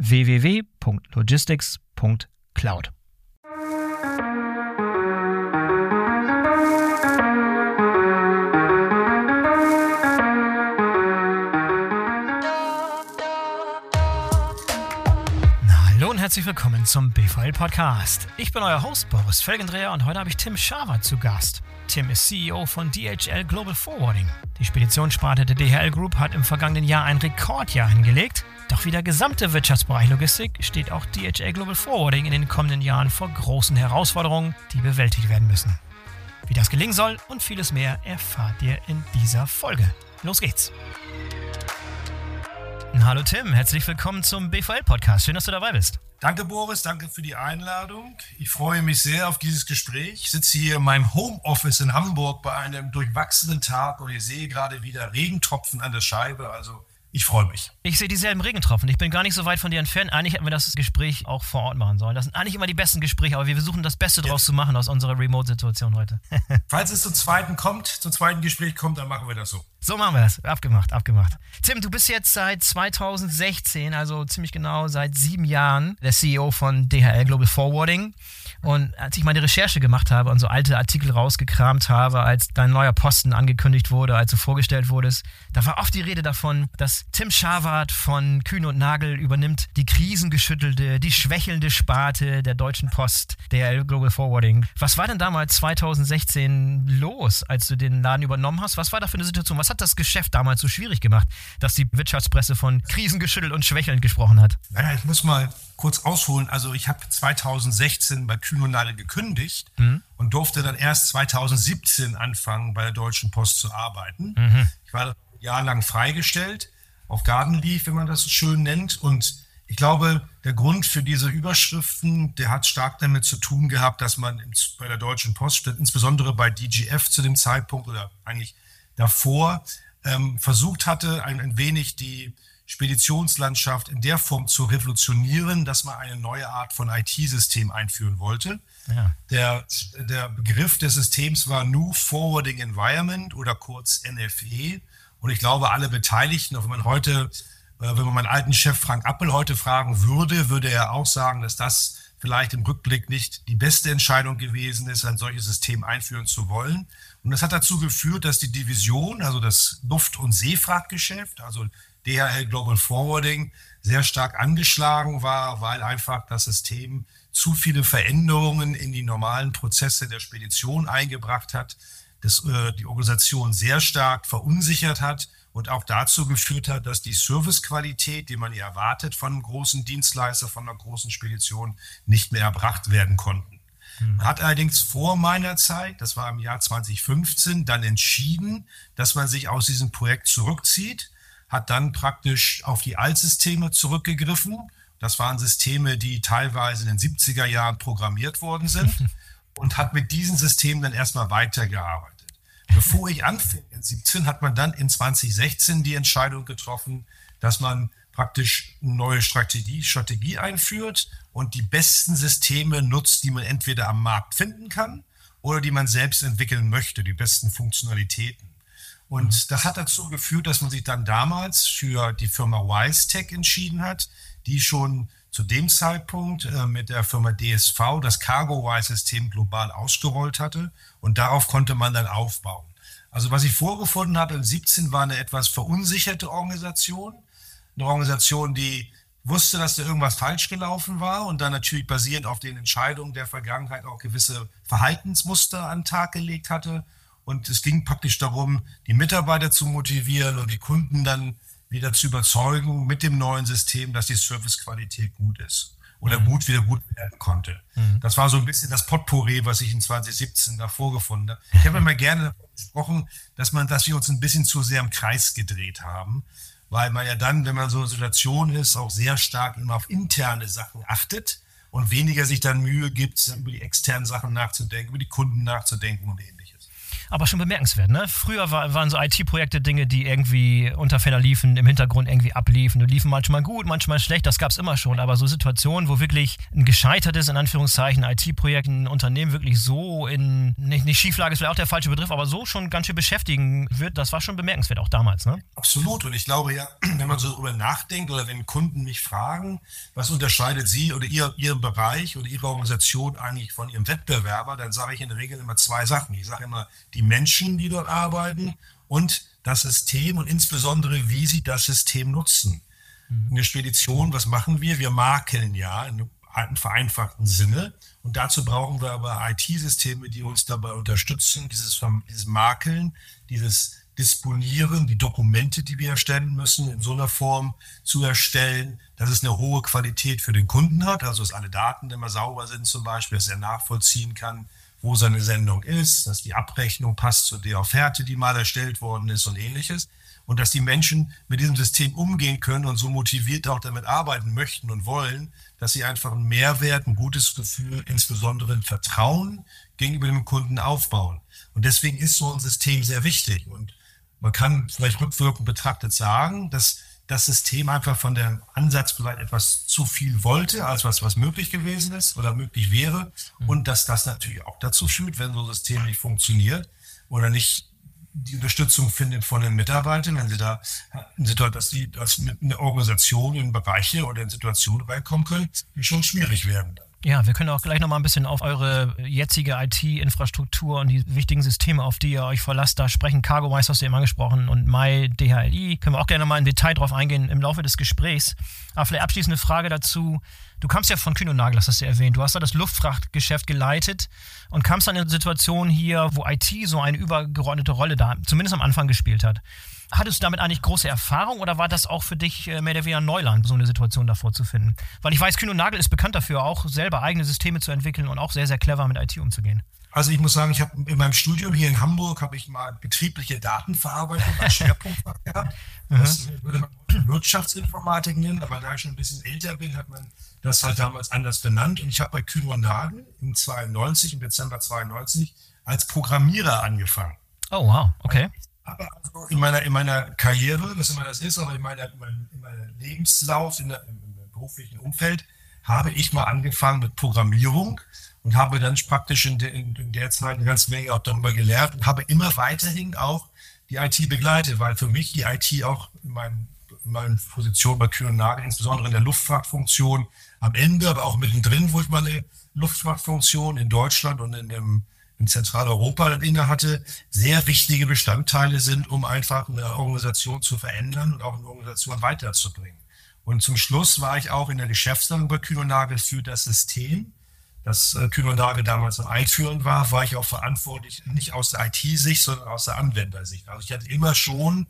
www.logistics.cloud. Herzlich willkommen zum BVL Podcast. Ich bin euer Host Boris Felgendreher und heute habe ich Tim Schaver zu Gast. Tim ist CEO von DHL Global Forwarding. Die Speditionssparte der DHL Group hat im vergangenen Jahr ein Rekordjahr hingelegt. Doch wie der gesamte Wirtschaftsbereich Logistik steht auch DHL Global Forwarding in den kommenden Jahren vor großen Herausforderungen, die bewältigt werden müssen. Wie das gelingen soll und vieles mehr erfahrt ihr in dieser Folge. Los geht's! Hallo Tim, herzlich willkommen zum BVL-Podcast. Schön, dass du dabei bist. Danke, Boris. Danke für die Einladung. Ich freue mich sehr auf dieses Gespräch. Ich sitze hier in meinem Homeoffice in Hamburg bei einem durchwachsenen Tag und ich sehe gerade wieder Regentropfen an der Scheibe. Also ich freue mich. Ich sehe dieselben Regentropfen. Ich bin gar nicht so weit von dir entfernt. Eigentlich hätten wir das Gespräch auch vor Ort machen sollen. Das sind eigentlich immer die besten Gespräche, aber wir versuchen das Beste draus zu machen aus unserer Remote-Situation heute. Falls es zum zweiten kommt, zum zweiten Gespräch kommt, dann machen wir das so. So machen wir das. Abgemacht, abgemacht. Tim, du bist jetzt seit 2016, also ziemlich genau seit sieben Jahren, der CEO von DHL Global Forwarding. Und als ich meine Recherche gemacht habe und so alte Artikel rausgekramt habe, als dein neuer Posten angekündigt wurde, als du vorgestellt wurdest, da war oft die Rede davon, dass Tim Scharwart von Kühn und Nagel übernimmt die krisengeschüttelte, die schwächelnde Sparte der Deutschen Post, der Global Forwarding. Was war denn damals 2016 los, als du den Laden übernommen hast? Was war da für eine Situation? Was hat das Geschäft damals so schwierig gemacht, dass die Wirtschaftspresse von krisengeschüttelt und schwächelnd gesprochen hat? Naja, ich muss mal kurz ausholen. Also ich habe 2016 bei Kühn und Nagel gekündigt mhm. und durfte dann erst 2017 anfangen, bei der Deutschen Post zu arbeiten. Mhm. Ich war jahrelang freigestellt, auf Gartenlief, wenn man das so schön nennt. Und ich glaube, der Grund für diese Überschriften, der hat stark damit zu tun gehabt, dass man bei der Deutschen Post, insbesondere bei DGF zu dem Zeitpunkt oder eigentlich davor, ähm, versucht hatte, ein, ein wenig die Speditionslandschaft in der Form zu revolutionieren, dass man eine neue Art von IT-System einführen wollte. Ja. Der, der Begriff des Systems war New Forwarding Environment oder kurz NFE. Und ich glaube, alle Beteiligten, auch wenn man heute, äh, wenn man meinen alten Chef Frank Appel heute fragen würde, würde er auch sagen, dass das vielleicht im Rückblick nicht die beste Entscheidung gewesen ist, ein solches System einführen zu wollen. Und das hat dazu geführt, dass die Division, also das Luft- und Seefrachtgeschäft, also DHL Global Forwarding sehr stark angeschlagen war, weil einfach das System zu viele Veränderungen in die normalen Prozesse der Spedition eingebracht hat, das äh, die Organisation sehr stark verunsichert hat und auch dazu geführt hat, dass die Servicequalität, die man ja erwartet von einem großen Dienstleister, von einer großen Spedition, nicht mehr erbracht werden konnten. Man hm. hat allerdings vor meiner Zeit, das war im Jahr 2015, dann entschieden, dass man sich aus diesem Projekt zurückzieht hat dann praktisch auf die Altsysteme zurückgegriffen Das waren Systeme, die teilweise in den 70er Jahren programmiert worden sind und hat mit diesen Systemen dann erstmal weitergearbeitet. Bevor ich anfing, in 17 hat man dann in 2016 die Entscheidung getroffen, dass man praktisch eine neue Strategie, Strategie einführt und die besten Systeme nutzt, die man entweder am Markt finden kann oder die man selbst entwickeln möchte, die besten Funktionalitäten. Und das hat dazu geführt, dass man sich dann damals für die Firma WiseTech entschieden hat, die schon zu dem Zeitpunkt äh, mit der Firma DSV das CargoWise-System global ausgerollt hatte und darauf konnte man dann aufbauen. Also was ich vorgefunden habe in 17 war eine etwas verunsicherte Organisation, eine Organisation, die wusste, dass da irgendwas falsch gelaufen war und dann natürlich basierend auf den Entscheidungen der Vergangenheit auch gewisse Verhaltensmuster an den Tag gelegt hatte. Und es ging praktisch darum, die Mitarbeiter zu motivieren und die Kunden dann wieder zu überzeugen mit dem neuen System, dass die Servicequalität gut ist oder mhm. gut wieder gut werden konnte. Mhm. Das war so ein bisschen das Potpourri, was ich in 2017 da vorgefunden habe. Ich habe immer gerne gesprochen, dass man, dass wir uns ein bisschen zu sehr im Kreis gedreht haben, weil man ja dann, wenn man so in einer Situation ist, auch sehr stark immer auf interne Sachen achtet und weniger sich dann Mühe gibt, über die externen Sachen nachzudenken, über die Kunden nachzudenken und ähnliches aber schon bemerkenswert. Ne? Früher war, waren so IT-Projekte Dinge, die irgendwie unter Fenner liefen, im Hintergrund irgendwie abliefen. Die liefen manchmal gut, manchmal schlecht, das gab es immer schon. Aber so Situationen, wo wirklich ein gescheitertes, in Anführungszeichen, IT-Projekt ein Unternehmen wirklich so in, nicht, nicht Schieflage ist vielleicht auch der falsche Begriff, aber so schon ganz schön beschäftigen wird, das war schon bemerkenswert, auch damals. Ne? Absolut. Und ich glaube ja, wenn man so darüber nachdenkt oder wenn Kunden mich fragen, was unterscheidet Sie oder Ihr, Ihren Bereich oder Ihre Organisation eigentlich von Ihrem Wettbewerber, dann sage ich in der Regel immer zwei Sachen. Ich sage immer, die die Menschen, die dort arbeiten und das System und insbesondere, wie sie das System nutzen. Mhm. In der Spedition, was machen wir? Wir makeln ja in einem vereinfachten Sinne. Und dazu brauchen wir aber IT-Systeme, die uns dabei unterstützen, dieses, dieses Makeln, dieses Disponieren, die Dokumente, die wir erstellen müssen, in so einer Form zu erstellen, dass es eine hohe Qualität für den Kunden hat, also dass alle Daten immer sauber sind zum Beispiel, dass er nachvollziehen kann, wo seine Sendung ist, dass die Abrechnung passt zu der Offerte, die mal erstellt worden ist und ähnliches. Und dass die Menschen mit diesem System umgehen können und so motiviert auch damit arbeiten möchten und wollen, dass sie einfach einen Mehrwert, ein gutes Gefühl, insbesondere ein Vertrauen gegenüber dem Kunden aufbauen. Und deswegen ist so ein System sehr wichtig. Und man kann vielleicht rückwirkend betrachtet sagen, dass das System einfach von der Ansatz vielleicht etwas zu viel wollte, als was, was möglich gewesen ist oder möglich wäre. Mhm. Und dass das natürlich auch dazu führt, wenn so ein System nicht funktioniert oder nicht die Unterstützung findet von den Mitarbeitern, wenn sie da, dass sie mit einer Organisation in Bereiche oder in Situationen reinkommen können, die schon schwierig werden. Ja, wir können auch gleich nochmal ein bisschen auf eure jetzige IT-Infrastruktur und die wichtigen Systeme, auf die ihr euch verlasst, da sprechen. CargoWise hast du eben angesprochen und MyDHLI. Können wir auch gerne mal in Detail drauf eingehen im Laufe des Gesprächs. Aber vielleicht abschließende Frage dazu. Du kamst ja von Kühn und Nagel, das hast du erwähnt. Du hast da das Luftfrachtgeschäft geleitet und kamst dann in eine Situation hier, wo IT so eine übergeordnete Rolle da, zumindest am Anfang gespielt hat. Hattest du damit eigentlich große Erfahrung oder war das auch für dich äh, mehr oder weniger Neuland, so eine Situation davor zu finden? Weil ich weiß, Kühn und Nagel ist bekannt dafür, auch selber eigene Systeme zu entwickeln und auch sehr, sehr clever mit IT umzugehen. Also ich muss sagen, ich habe in meinem Studium hier in Hamburg habe ich mal betriebliche Datenverarbeitung als Schwerpunkt gehabt. Das würde man Wirtschaftsinformatik nennen, aber da ich schon ein bisschen älter bin, hat man das halt damals anders benannt. Und ich habe bei Kühn und Nagel im 92, im Dezember 92 als Programmierer angefangen. Oh wow, okay habe also in meiner, in meiner Karriere, was immer das ist, aber in, meiner, in meinem, in meinem Lebenslauf, in der, im beruflichen Umfeld, habe ich mal angefangen mit Programmierung und habe dann praktisch in, de, in, der Zeit eine ganze Menge auch darüber gelernt und habe immer weiterhin auch die IT begleitet, weil für mich die IT auch in, meinem, in meinen Positionen bei Kühn Nagel, insbesondere in der Luftfahrtfunktion am Ende, aber auch mittendrin, wo ich meine Luftfahrtfunktion in Deutschland und in dem in Zentraleuropa inne hatte, sehr wichtige Bestandteile sind, um einfach eine Organisation zu verändern und auch eine Organisation weiterzubringen. Und zum Schluss war ich auch in der Geschäftsleitung bei Kühnonagel für das System, das äh, Kühnonagel damals am Einführen war, war ich auch verantwortlich, nicht aus der IT-Sicht, sondern aus der Anwendersicht. Also ich hatte immer schon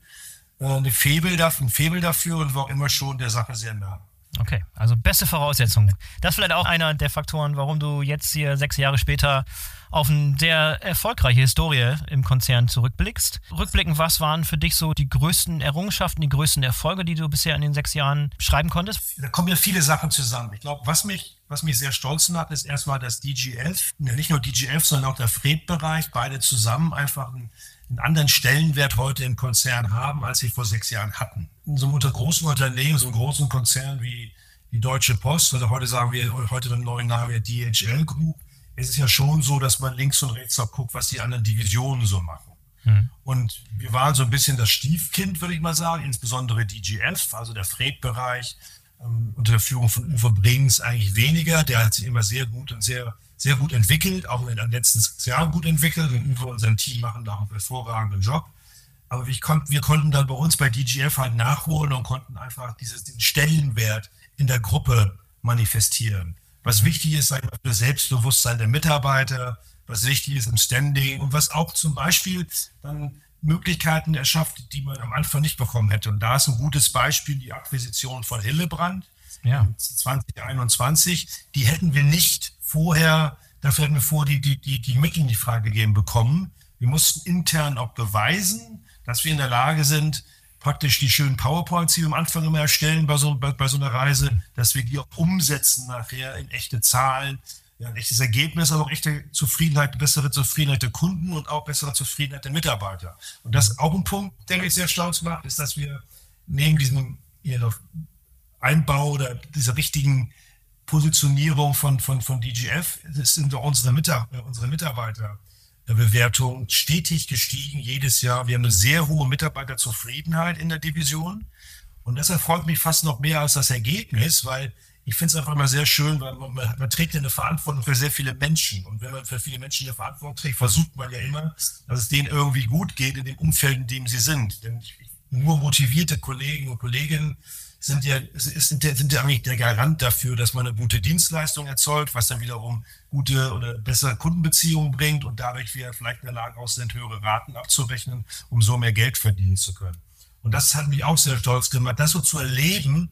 äh, eine Febel dafür, ein Febel dafür und war auch immer schon der Sache sehr nah. Okay, also beste Voraussetzungen. Das ist vielleicht auch einer der Faktoren, warum du jetzt hier sechs Jahre später auf eine sehr erfolgreiche Historie im Konzern zurückblickst. Rückblickend, was waren für dich so die größten Errungenschaften, die größten Erfolge, die du bisher in den sechs Jahren schreiben konntest? Da kommen ja viele Sachen zusammen. Ich glaube, was mich, was mich sehr stolz macht, ist erstmal das DG11, nicht nur DG11, sondern auch der Fred-Bereich, beide zusammen einfach ein einen anderen Stellenwert heute im Konzern haben, als sie vor sechs Jahren hatten. In so einem großen Unternehmen, so einem großen Konzern wie die Deutsche Post, oder heute sagen wir, heute den neuen Namen DHL Group, ist es ja schon so, dass man links und rechts auch guckt, was die anderen Divisionen so machen. Mhm. Und wir waren so ein bisschen das Stiefkind, würde ich mal sagen, insbesondere DGF, also der Freight-Bereich, ähm, unter der Führung von Uwe Brings eigentlich weniger. Der hat sich immer sehr gut und sehr sehr gut entwickelt, auch in den letzten sechs Jahren gut entwickelt. Und Uwe und sein Team machen da einen hervorragenden Job. Aber wir, konnten, wir konnten dann bei uns bei DGF halt nachholen und konnten einfach dieses, den Stellenwert in der Gruppe manifestieren. Was mhm. wichtig ist, sagen wir, für das Selbstbewusstsein der Mitarbeiter, was wichtig ist im Standing und was auch zum Beispiel dann Möglichkeiten erschafft, die man am Anfang nicht bekommen hätte. Und da ist ein gutes Beispiel die Akquisition von Hillebrand ja. 2021. Die hätten wir nicht vorher, dafür hätten wir vor die, die, die, die Mittel nicht freigegeben bekommen. Wir mussten intern auch beweisen, dass wir in der Lage sind, praktisch die schönen PowerPoints, die wir am Anfang immer erstellen bei so, bei, bei so einer Reise, dass wir die auch umsetzen nachher in echte Zahlen, ja, ein echtes Ergebnis, aber auch echte Zufriedenheit, bessere Zufriedenheit der Kunden und auch bessere Zufriedenheit der Mitarbeiter. Und das ist auch ein Punkt, der mich sehr stolz macht, ist, dass wir neben diesem Einbau oder dieser richtigen Positionierung von, von, von DGF sind unsere, Mitar unsere Mitarbeiterbewertung stetig gestiegen, jedes Jahr. Wir haben eine sehr hohe Mitarbeiterzufriedenheit in der Division. Und das erfreut mich fast noch mehr als das Ergebnis, weil ich finde es einfach immer sehr schön, weil man, man, trägt ja eine Verantwortung für sehr viele Menschen. Und wenn man für viele Menschen eine Verantwortung trägt, versucht man ja immer, dass es denen irgendwie gut geht in dem Umfeld, in dem sie sind. Denn nur motivierte Kollegen und Kolleginnen sind ja, sind, ja, sind ja eigentlich der Garant dafür, dass man eine gute Dienstleistung erzeugt, was dann wiederum gute oder bessere Kundenbeziehungen bringt und dadurch wir vielleicht in der Lage auch sind, höhere Raten abzurechnen, um so mehr Geld verdienen zu können. Und das hat mich auch sehr stolz gemacht, das so zu erleben,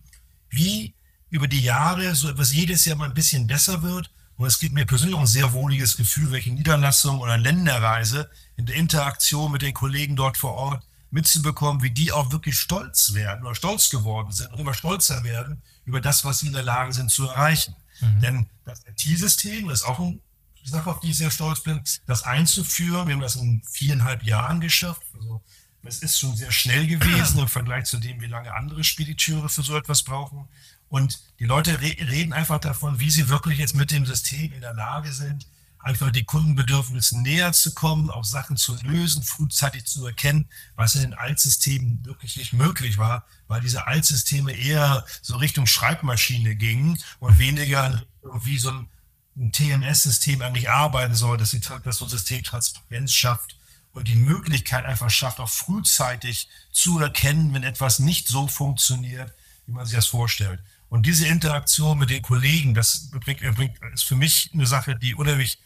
wie über die Jahre so etwas jedes Jahr mal ein bisschen besser wird. Und es gibt mir persönlich auch ein sehr wohliges Gefühl, welche Niederlassung oder Länderreise in der Interaktion mit den Kollegen dort vor Ort mitzubekommen, wie die auch wirklich stolz werden oder stolz geworden sind und immer stolzer werden über das, was sie in der Lage sind zu erreichen. Mhm. Denn das IT-System ist auch eine Sache, auf die ich sehr stolz bin, das einzuführen. Wir haben das in viereinhalb Jahren geschafft. Also es ist schon sehr schnell gewesen im Vergleich zu dem, wie lange andere Spediteure für so etwas brauchen. Und die Leute re reden einfach davon, wie sie wirklich jetzt mit dem System in der Lage sind, einfach die Kundenbedürfnissen näher zu kommen, auch Sachen zu lösen, frühzeitig zu erkennen, was in den Altsystemen wirklich nicht möglich war, weil diese Altsysteme eher so Richtung Schreibmaschine gingen und weniger wie so ein TMS-System eigentlich arbeiten soll, dass, sie, dass so ein System Transparenz schafft und die Möglichkeit einfach schafft, auch frühzeitig zu erkennen, wenn etwas nicht so funktioniert, wie man sich das vorstellt. Und diese Interaktion mit den Kollegen, das bringt, bringt, ist für mich eine Sache, die unheimlich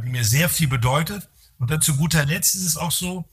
die mir sehr viel bedeutet. Und dann zu guter Letzt ist es auch so,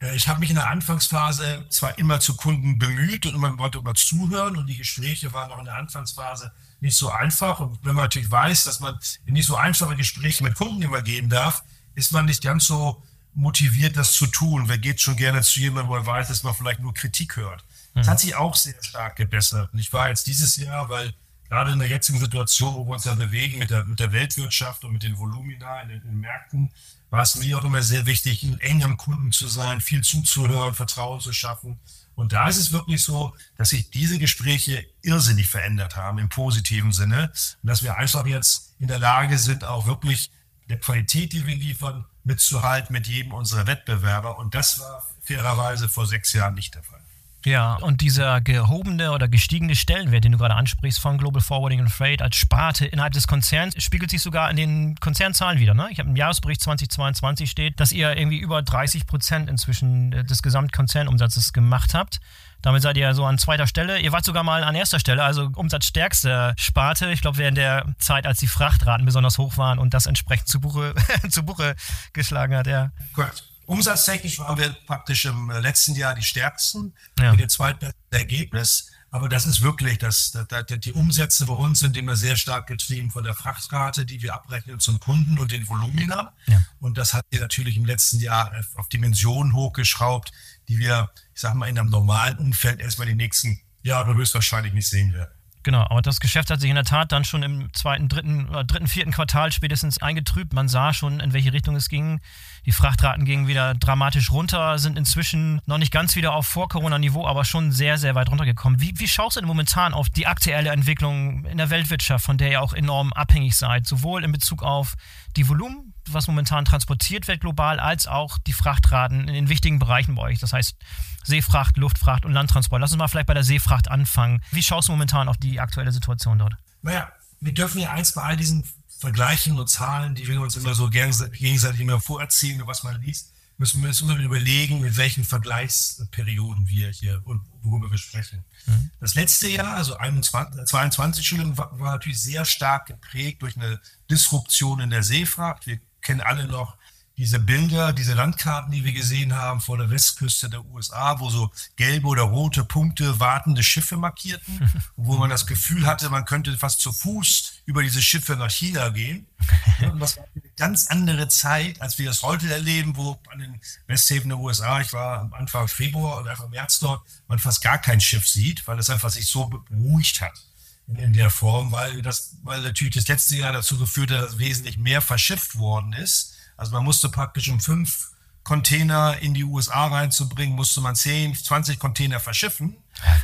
äh, ich habe mich in der Anfangsphase zwar immer zu Kunden bemüht und man wollte immer zuhören und die Gespräche waren auch in der Anfangsphase nicht so einfach. Und wenn man natürlich weiß, dass man nicht so einfache Gespräche mit Kunden immer geben darf, ist man nicht ganz so motiviert, das zu tun. Wer geht schon gerne zu jemandem, wo er weiß, dass man vielleicht nur Kritik hört. Das hat sich auch sehr stark gebessert. Und ich war jetzt dieses Jahr, weil gerade in der jetzigen Situation, wo wir uns ja bewegen mit der, mit der Weltwirtschaft und mit den Volumina in den, in den Märkten, war es mir auch immer sehr wichtig, eng am Kunden zu sein, viel zuzuhören, Vertrauen zu schaffen. Und da ist es wirklich so, dass sich diese Gespräche irrsinnig verändert haben im positiven Sinne und dass wir einfach jetzt in der Lage sind, auch wirklich der Qualität, die wir liefern, mitzuhalten mit jedem unserer Wettbewerber. Und das war fairerweise vor sechs Jahren nicht der Fall. Ja, und dieser gehobene oder gestiegene Stellenwert, den du gerade ansprichst von Global Forwarding and Freight als Sparte innerhalb des Konzerns, spiegelt sich sogar in den Konzernzahlen wieder. Ne? Ich habe im Jahresbericht 2022 steht, dass ihr irgendwie über 30 Prozent inzwischen des Gesamtkonzernumsatzes gemacht habt. Damit seid ihr so an zweiter Stelle. Ihr wart sogar mal an erster Stelle, also umsatzstärkste Sparte. Ich glaube, während der Zeit, als die Frachtraten besonders hoch waren und das entsprechend zu Buche, zu Buche geschlagen hat. Ja. Gut. Umsatztechnisch waren wir praktisch im letzten Jahr die stärksten ja. mit dem zweitbesten Ergebnis. Aber das ist wirklich, das, das, die Umsätze bei uns sind immer sehr stark getrieben von der Frachtrate, die wir abrechnen zum Kunden und den Volumina. Ja. Und das hat sich natürlich im letzten Jahr auf Dimensionen hochgeschraubt, die wir, ich sag mal, in einem normalen Umfeld erstmal die nächsten Jahre höchstwahrscheinlich nicht sehen werden. Genau, aber das Geschäft hat sich in der Tat dann schon im zweiten, dritten, oder dritten, vierten Quartal spätestens eingetrübt. Man sah schon, in welche Richtung es ging. Die Frachtraten gingen wieder dramatisch runter, sind inzwischen noch nicht ganz wieder auf Vor-Corona-Niveau, aber schon sehr, sehr weit runtergekommen. Wie, wie schaust du denn momentan auf die aktuelle Entwicklung in der Weltwirtschaft, von der ihr auch enorm abhängig seid, sowohl in Bezug auf die Volumen, was momentan transportiert wird global, als auch die Frachtraten in den wichtigen Bereichen bei euch. Das heißt Seefracht, Luftfracht und Landtransport. Lass uns mal vielleicht bei der Seefracht anfangen. Wie schaust du momentan auf die aktuelle Situation dort? Naja, wir dürfen ja eins bei all diesen Vergleichen und Zahlen, die wir uns immer so gegenseitig immer vorerzählen, was man liest, müssen wir uns immer überlegen, mit welchen Vergleichsperioden wir hier und worüber wir sprechen. Mhm. Das letzte Jahr, also 21, 22 war, war natürlich sehr stark geprägt durch eine Disruption in der Seefracht. Wir kennen alle noch diese Bilder, diese Landkarten, die wir gesehen haben vor der Westküste der USA, wo so gelbe oder rote Punkte wartende Schiffe markierten, wo man das Gefühl hatte, man könnte fast zu Fuß über diese Schiffe nach China gehen. Und das war eine ganz andere Zeit, als wir das heute erleben, wo an den Westhäfen der USA, ich war Anfang Februar oder Anfang März dort, man fast gar kein Schiff sieht, weil es einfach sich so beruhigt hat in der Form, weil das, weil natürlich das letzte Jahr dazu geführt hat, dass wesentlich mehr verschifft worden ist also man musste praktisch um fünf Container in die USA reinzubringen, musste man 10, 20 Container verschiffen,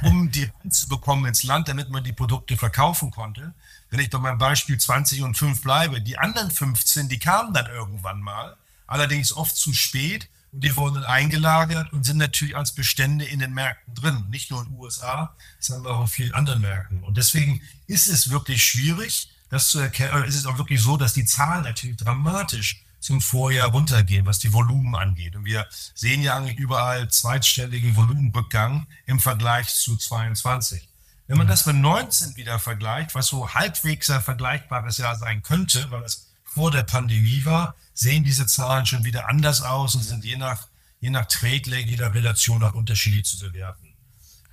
um die reinzubekommen ins Land, damit man die Produkte verkaufen konnte. Wenn ich doch beim Beispiel 20 und 5 bleibe, die anderen 15, die kamen dann irgendwann mal, allerdings oft zu spät und die wurden eingelagert und sind natürlich als Bestände in den Märkten drin, nicht nur in den USA, sondern auch in vielen anderen Märkten. Und deswegen ist es wirklich schwierig, das zu erkennen. Es ist auch wirklich so, dass die Zahlen natürlich dramatisch zum Vorjahr runtergehen, was die Volumen angeht. Und wir sehen ja eigentlich überall zweitstelligen Volumenrückgang im Vergleich zu 22. Wenn man das mit 19 wieder vergleicht, was so halbwegs ein vergleichbares Jahr sein könnte, weil es vor der Pandemie war, sehen diese Zahlen schon wieder anders aus und sind je nach, je nach Trade Lane, jeder Relation auch unterschiedlich zu bewerten.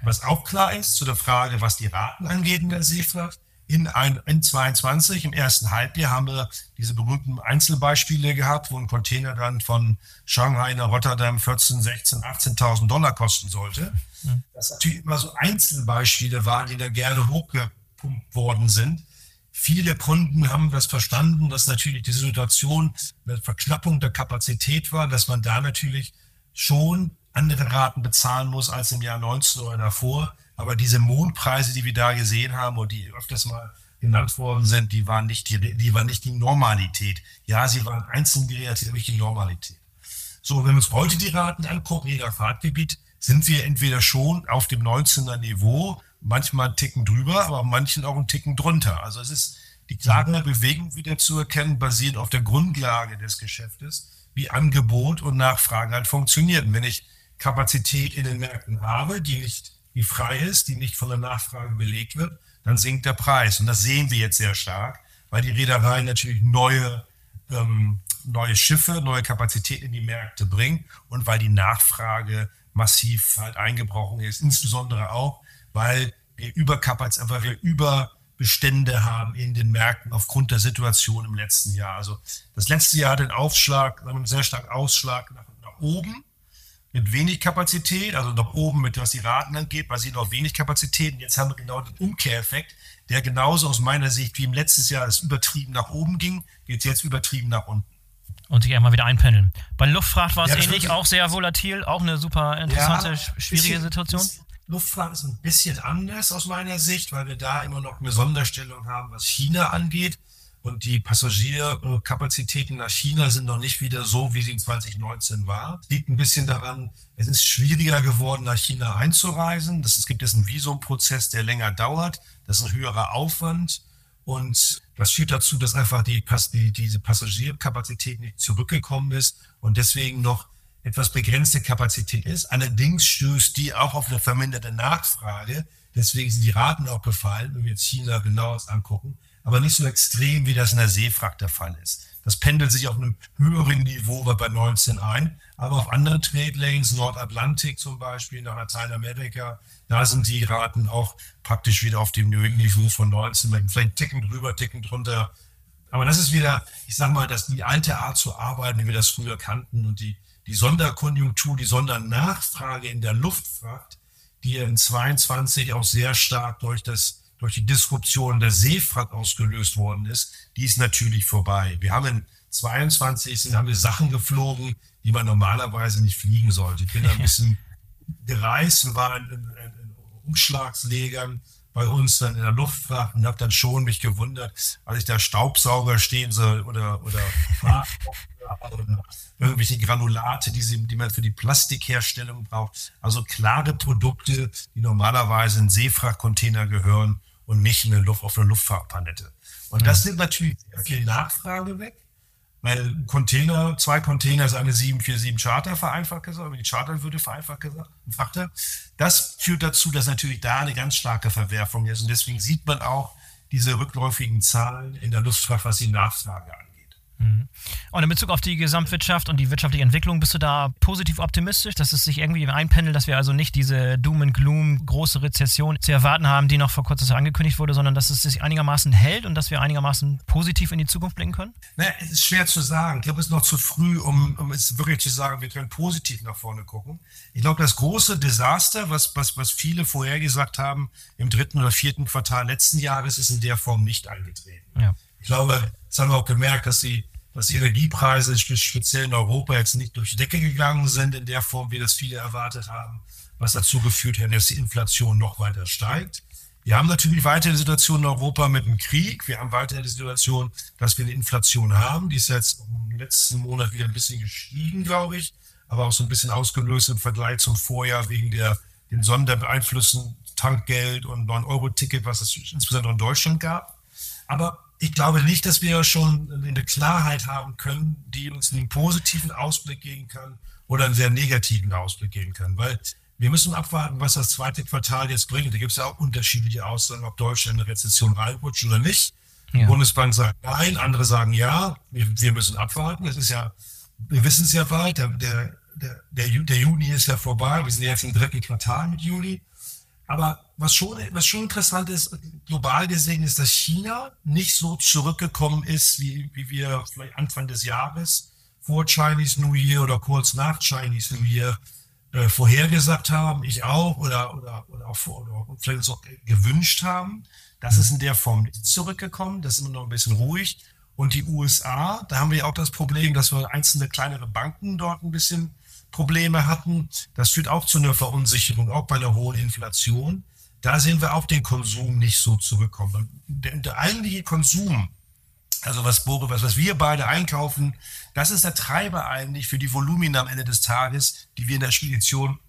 Was auch klar ist zu der Frage, was die Raten angeht in der Seefracht, in, ein, in 22, im ersten Halbjahr, haben wir diese berühmten Einzelbeispiele gehabt, wo ein Container dann von Shanghai nach Rotterdam 14, 16, 18.000 Dollar kosten sollte. Mhm. Das natürlich immer so Einzelbeispiele waren, die da gerne hochgepumpt worden sind. Viele Kunden haben das verstanden, dass natürlich die Situation eine Verknappung der Kapazität war, dass man da natürlich schon andere Raten bezahlen muss als im Jahr 19 oder davor aber diese Mondpreise, die wir da gesehen haben und die öfters mal genannt worden sind, die waren nicht die, die waren nicht die Normalität. Ja, sie waren einzeln geredet, aber nicht die Normalität. So, wenn wir uns heute die Raten angucken, jeder Fahrtgebiet, sind wir entweder schon auf dem 19er Niveau, manchmal einen Ticken drüber, aber manchen auch einen Ticken drunter. Also es ist die klare Bewegung wieder zu erkennen, basierend auf der Grundlage des Geschäftes, wie Angebot und Nachfrage halt funktionieren. Wenn ich Kapazität in den Märkten habe, die nicht die frei ist, die nicht von der Nachfrage belegt wird, dann sinkt der Preis. Und das sehen wir jetzt sehr stark, weil die Reedereien natürlich neue, ähm, neue Schiffe, neue Kapazitäten in die Märkte bringen und weil die Nachfrage massiv halt eingebrochen ist. Insbesondere auch, weil wir Überkapazität, weil wir Überbestände haben in den Märkten aufgrund der Situation im letzten Jahr. Also das letzte Jahr hat den Aufschlag, einen sehr starken Ausschlag nach, nach oben mit wenig Kapazität, also nach oben mit was die Raten angeht, basiert auf wenig Kapazität. Und jetzt haben wir genau den Umkehreffekt, der genauso aus meiner Sicht wie im letzten Jahr es übertrieben nach oben ging, geht es jetzt übertrieben nach unten. Und sich einmal wieder einpendeln. Bei Luftfracht war es ja, ähnlich, auch sehr volatil, auch eine super interessante, ja, schwierige bisschen, Situation. Luftfahrt ist ein bisschen anders aus meiner Sicht, weil wir da immer noch eine Sonderstellung haben, was China angeht. Und die Passagierkapazitäten nach China sind noch nicht wieder so, wie sie 2019 war. Liegt ein bisschen daran, es ist schwieriger geworden, nach China einzureisen. Das, es gibt jetzt einen Visumprozess, der länger dauert. Das ist ein höherer Aufwand. Und das führt dazu, dass einfach die, die, diese Passagierkapazität nicht zurückgekommen ist und deswegen noch etwas begrenzte Kapazität ist. Allerdings stößt die auch auf eine verminderte Nachfrage. Deswegen sind die Raten auch gefallen, wenn wir jetzt China genauer angucken. aber nicht so extrem, wie das in der Seefracht der Fall ist. Das pendelt sich auf einem höheren Niveau bei 19 ein, aber auf anderen Trade Lanes, Nordatlantik zum Beispiel, nach Lateinamerika, da sind die Raten auch praktisch wieder auf dem Niveau von 19, vielleicht ticken drüber, ticken drunter. Aber das ist wieder, ich sag mal, dass die alte Art zu arbeiten, wie wir das früher kannten und die, die Sonderkonjunktur, die Sondernachfrage in der Luftfracht, die in 22 auch sehr stark durch das durch die Disruption der Seefracht ausgelöst worden ist, die ist natürlich vorbei. Wir haben in 22 sind, haben wir Sachen geflogen, die man normalerweise nicht fliegen sollte. Ich bin da ein bisschen gereist und war in, in, in Umschlagslegern bei uns dann in der Luftfracht und habe dann schon mich gewundert, als ich da Staubsauger stehen soll oder, oder, oder irgendwelche Granulate, die, sie, die man für die Plastikherstellung braucht. Also klare Produkte, die normalerweise in Seefrachtcontainer gehören und nicht in eine Luft, auf eine Luftfahrtpalette. Und das nimmt natürlich sehr viel Nachfrage weg. Weil Container, zwei Container ist eine 747 Charter vereinfacht gesagt, aber die Charter würde vereinfacht gesagt. Das führt dazu, dass natürlich da eine ganz starke Verwerfung ist. Und deswegen sieht man auch diese rückläufigen Zahlen in der Luftfahrt, was die Nachfrage angeht. Mhm. Und in Bezug auf die Gesamtwirtschaft und die wirtschaftliche Entwicklung, bist du da positiv optimistisch, dass es sich irgendwie einpendelt, dass wir also nicht diese Doom and Gloom große Rezession zu erwarten haben, die noch vor kurzem angekündigt wurde, sondern dass es sich einigermaßen hält und dass wir einigermaßen positiv in die Zukunft blicken können? Naja, es ist schwer zu sagen. Ich glaube, es ist noch zu früh, um, um es wirklich zu sagen, wir können positiv nach vorne gucken. Ich glaube, das große Desaster, was, was, was viele vorhergesagt haben im dritten oder vierten Quartal letzten Jahres, ist in der Form nicht eingetreten. Ja. Ich glaube, das haben wir auch gemerkt, dass die, dass die Energiepreise speziell in Europa jetzt nicht durch die Decke gegangen sind in der Form, wie das viele erwartet haben, was dazu geführt hat, dass die Inflation noch weiter steigt. Wir haben natürlich weiter die Situation in Europa mit dem Krieg. Wir haben weiter die Situation, dass wir eine Inflation haben. Die ist jetzt im letzten Monat wieder ein bisschen gestiegen, glaube ich, aber auch so ein bisschen ausgelöst im Vergleich zum Vorjahr wegen der den Sonderbeeinflussen Tankgeld und 9-Euro-Ticket, was es insbesondere in Deutschland gab. Aber ich glaube nicht, dass wir schon eine Klarheit haben können, die uns einen positiven Ausblick geben kann oder einen sehr negativen Ausblick geben kann. Weil wir müssen abwarten, was das zweite Quartal jetzt bringt. Da gibt es ja auch unterschiedliche Aussagen, ob Deutschland in eine Rezession reinrutscht oder nicht. Ja. Die Bundesbank sagt nein, andere sagen ja. Wir, wir müssen abwarten. Das ist ja, wir wissen es ja bald. Der, der, der, der Juni ist ja vorbei. Wir sind jetzt im dritten Quartal mit Juli. Aber was schon, was schon interessant ist, global gesehen, ist, dass China nicht so zurückgekommen ist, wie, wie wir vielleicht Anfang des Jahres vor Chinese New Year oder kurz nach Chinese New Year äh, vorhergesagt haben, ich auch, oder, oder, oder auch vor, oder vielleicht auch gewünscht haben. Das ist in der Form nicht zurückgekommen. Das ist immer noch ein bisschen ruhig. Und die USA, da haben wir ja auch das Problem, dass wir einzelne kleinere Banken dort ein bisschen Probleme hatten. Das führt auch zu einer Verunsicherung, auch bei einer hohen Inflation. Da sehen wir auch den Konsum nicht so zurückkommen. Der, der eigentliche Konsum, also was, was, was wir beide einkaufen, das ist der Treiber eigentlich für die Volumina am Ende des Tages, die wir in der Spedition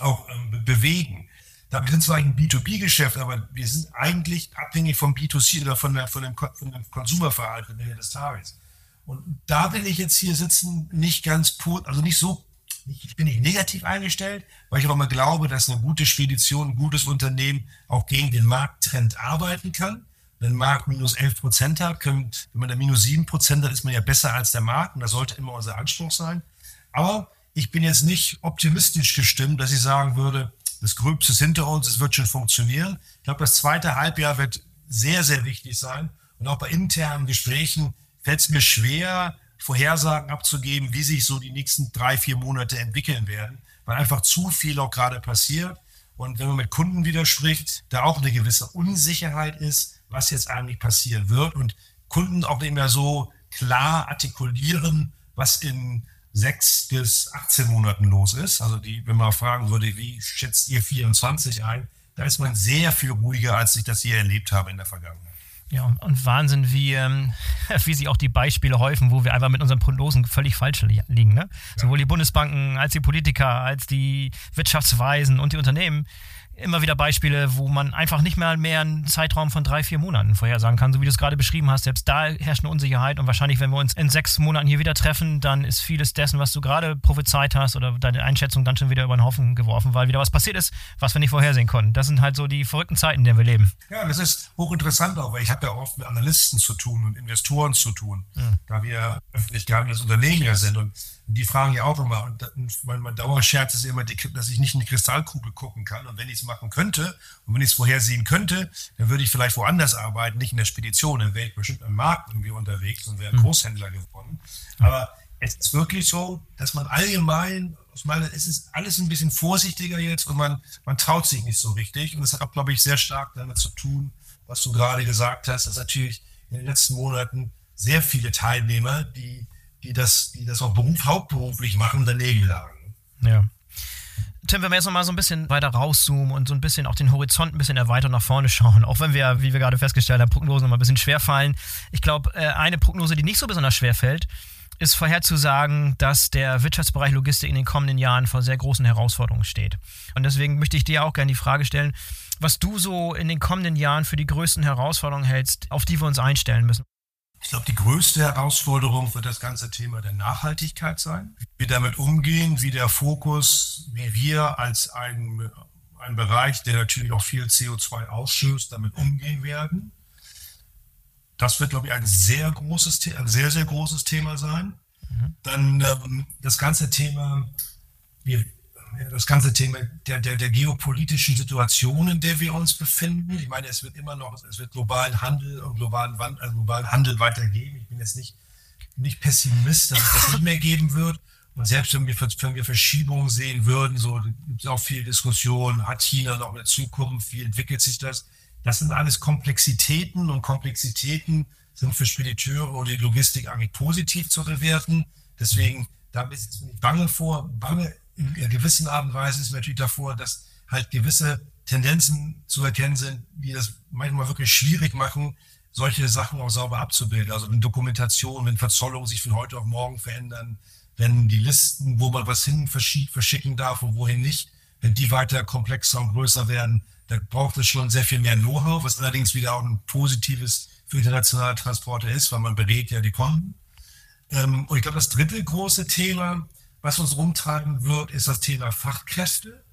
auch ähm, bewegen. wir sind zwar ein B2B-Geschäft, aber wir sind eigentlich abhängig vom B2C oder von, der, von, dem, von dem Konsumerverhalten am Ende des Tages. Und da will ich jetzt hier sitzen, nicht ganz, also nicht so ich bin nicht negativ eingestellt, weil ich auch immer glaube, dass eine gute Spedition, ein gutes Unternehmen auch gegen den Markttrend arbeiten kann. Wenn Markt minus 11 Prozent hat, können, wenn man da minus 7 Prozent hat, ist man ja besser als der Markt und das sollte immer unser Anspruch sein. Aber ich bin jetzt nicht optimistisch gestimmt, dass ich sagen würde, das Gröbste ist hinter uns, es wird schon funktionieren. Ich glaube, das zweite Halbjahr wird sehr, sehr wichtig sein. Und auch bei internen Gesprächen fällt es mir schwer, Vorhersagen abzugeben, wie sich so die nächsten drei, vier Monate entwickeln werden, weil einfach zu viel auch gerade passiert. Und wenn man mit Kunden widerspricht, da auch eine gewisse Unsicherheit ist, was jetzt eigentlich passieren wird und Kunden auch nicht mehr so klar artikulieren, was in sechs bis 18 Monaten los ist. Also die, wenn man fragen würde, wie schätzt ihr 24 ein, da ist man sehr viel ruhiger, als ich das je erlebt habe in der Vergangenheit. Ja, und Wahnsinn, wie, ähm, wie sich auch die Beispiele häufen, wo wir einfach mit unseren Prognosen völlig falsch liegen. Ne? Ja. Sowohl die Bundesbanken als die Politiker, als die Wirtschaftsweisen und die Unternehmen immer wieder Beispiele, wo man einfach nicht mal mehr einen Zeitraum von drei, vier Monaten vorhersagen kann, so wie du es gerade beschrieben hast. Selbst da herrscht eine Unsicherheit und wahrscheinlich, wenn wir uns in sechs Monaten hier wieder treffen, dann ist vieles dessen, was du gerade prophezeit hast oder deine Einschätzung dann schon wieder über den Haufen geworfen, weil wieder was passiert ist, was wir nicht vorhersehen konnten. Das sind halt so die verrückten Zeiten, in denen wir leben. Ja, das ist hochinteressant auch, weil ich habe ja oft mit Analysten zu tun und Investoren zu tun, mhm. da wir öffentlich gehandeltes Unternehmen ja sind und die fragen ja auch immer, und mein, mein Dauerscherz ist immer, dass ich nicht in die Kristallkugel gucken kann. Und wenn ich es machen könnte und wenn ich es vorhersehen könnte, dann würde ich vielleicht woanders arbeiten, nicht in der Spedition. Dann wäre ich bestimmt am Markt irgendwie unterwegs und wäre hm. Großhändler geworden. Aber es ist wirklich so, dass man allgemein, aus meiner, es ist alles ein bisschen vorsichtiger jetzt und man, man traut sich nicht so richtig. Und das hat auch, glaube ich, sehr stark damit zu tun, was du gerade gesagt hast, dass natürlich in den letzten Monaten sehr viele Teilnehmer, die die das, die das auch beruf, hauptberuflich machen, daneben lagen. Ja. Tim, wenn wir jetzt nochmal so ein bisschen weiter rauszoomen und so ein bisschen auch den Horizont ein bisschen erweitert nach vorne schauen, auch wenn wir, wie wir gerade festgestellt haben, Prognosen nochmal ein bisschen schwer fallen. Ich glaube, äh, eine Prognose, die nicht so besonders schwer fällt, ist vorherzusagen, dass der Wirtschaftsbereich Logistik in den kommenden Jahren vor sehr großen Herausforderungen steht. Und deswegen möchte ich dir auch gerne die Frage stellen, was du so in den kommenden Jahren für die größten Herausforderungen hältst, auf die wir uns einstellen müssen. Ich glaube, die größte Herausforderung wird das ganze Thema der Nachhaltigkeit sein. Wie wir damit umgehen, wie der Fokus, wie wir als ein, ein Bereich, der natürlich auch viel CO2 ausstößt, damit umgehen werden. Das wird, glaube ich, ein sehr großes, ein sehr, sehr großes Thema sein. Mhm. Dann ähm, das ganze Thema, wir, das ganze Thema der, der, der geopolitischen Situation, in der wir uns befinden. Ich meine, es wird immer noch, es wird globalen Handel und globalen, Wand, also globalen Handel weitergeben. Ich bin jetzt nicht, nicht Pessimist, dass es das nicht mehr geben wird. Und selbst wenn wir, wenn wir Verschiebungen sehen würden, so gibt es auch viel Diskussion, hat China noch eine Zukunft, wie entwickelt sich das? Das sind alles Komplexitäten und Komplexitäten sind für Spediteure oder die Logistik eigentlich positiv zu bewerten. Deswegen, da bin ich bange vor, bange in gewissen Art und Weise ist natürlich davor, dass halt gewisse Tendenzen zu erkennen sind, die das manchmal wirklich schwierig machen, solche Sachen auch sauber abzubilden. Also wenn Dokumentation, wenn Verzollungen sich von heute auf morgen verändern, wenn die Listen, wo man was hin verschicken darf und wohin nicht, wenn die weiter komplexer und größer werden, da braucht es schon sehr viel mehr Know-how, was allerdings wieder auch ein positives für internationale Transporte ist, weil man berät ja die Kunden. Ähm, und ich glaube, das dritte große Thema was uns rumtreiben wird, ist das Thema Fachkräfte.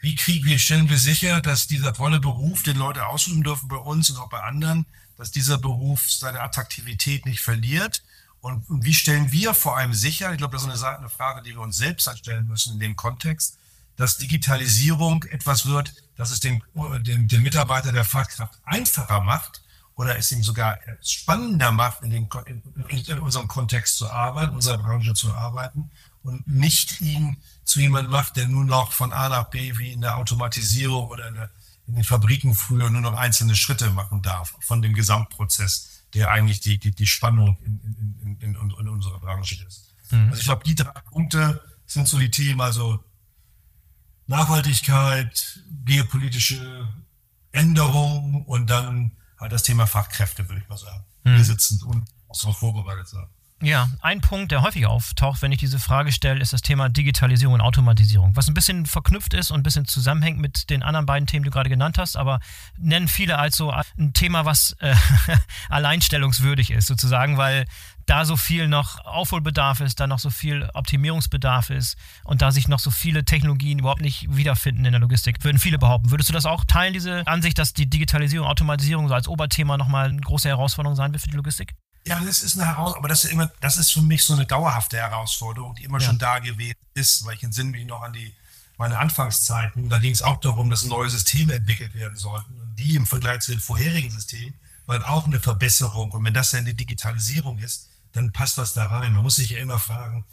Wie kriegen wir, stellen wir sicher, dass dieser tolle Beruf, den Leute ausüben dürfen bei uns und auch bei anderen, dass dieser Beruf seine Attraktivität nicht verliert? Und, wie stellen wir vor allem sicher, ich glaube, das ist eine, Frage, die wir uns selbst stellen müssen in dem Kontext, dass Digitalisierung etwas wird, dass es dem, dem, dem Mitarbeiter der Fachkraft einfacher macht oder es ihm sogar spannender macht, in, den, in, unserem Kontext zu arbeiten, in unserer Branche zu arbeiten und nicht ihn zu jemandem macht, der nur noch von A nach B wie in der Automatisierung oder in, der, in den Fabriken früher nur noch einzelne Schritte machen darf von dem Gesamtprozess, der eigentlich die, die, die Spannung in, in, in, in unserer Branche ist. Mhm. Also ich glaube, die drei Punkte sind so die Themen, also Nachhaltigkeit, geopolitische Änderung und dann halt das Thema Fachkräfte, würde ich mal sagen. Mhm. Wir sitzen und auch vorbereitet sein. Ja, ein Punkt, der häufig auftaucht, wenn ich diese Frage stelle, ist das Thema Digitalisierung und Automatisierung, was ein bisschen verknüpft ist und ein bisschen zusammenhängt mit den anderen beiden Themen, die du gerade genannt hast, aber nennen viele als so ein Thema, was äh, alleinstellungswürdig ist, sozusagen, weil da so viel noch Aufholbedarf ist, da noch so viel Optimierungsbedarf ist und da sich noch so viele Technologien überhaupt nicht wiederfinden in der Logistik, würden viele behaupten. Würdest du das auch teilen, diese Ansicht, dass die Digitalisierung, Automatisierung so als Oberthema nochmal eine große Herausforderung sein wird für die Logistik? Ja, das ist eine Herausforderung, aber das ist immer, das ist für mich so eine dauerhafte Herausforderung, die immer ja. schon da gewesen ist, weil ich entsinne mich noch an die, meine Anfangszeiten. Da ging es auch darum, dass neue Systeme entwickelt werden sollten. Und die im Vergleich zu den vorherigen Systemen waren auch eine Verbesserung. Und wenn das dann die Digitalisierung ist, dann passt das da rein. Man muss sich ja immer fragen,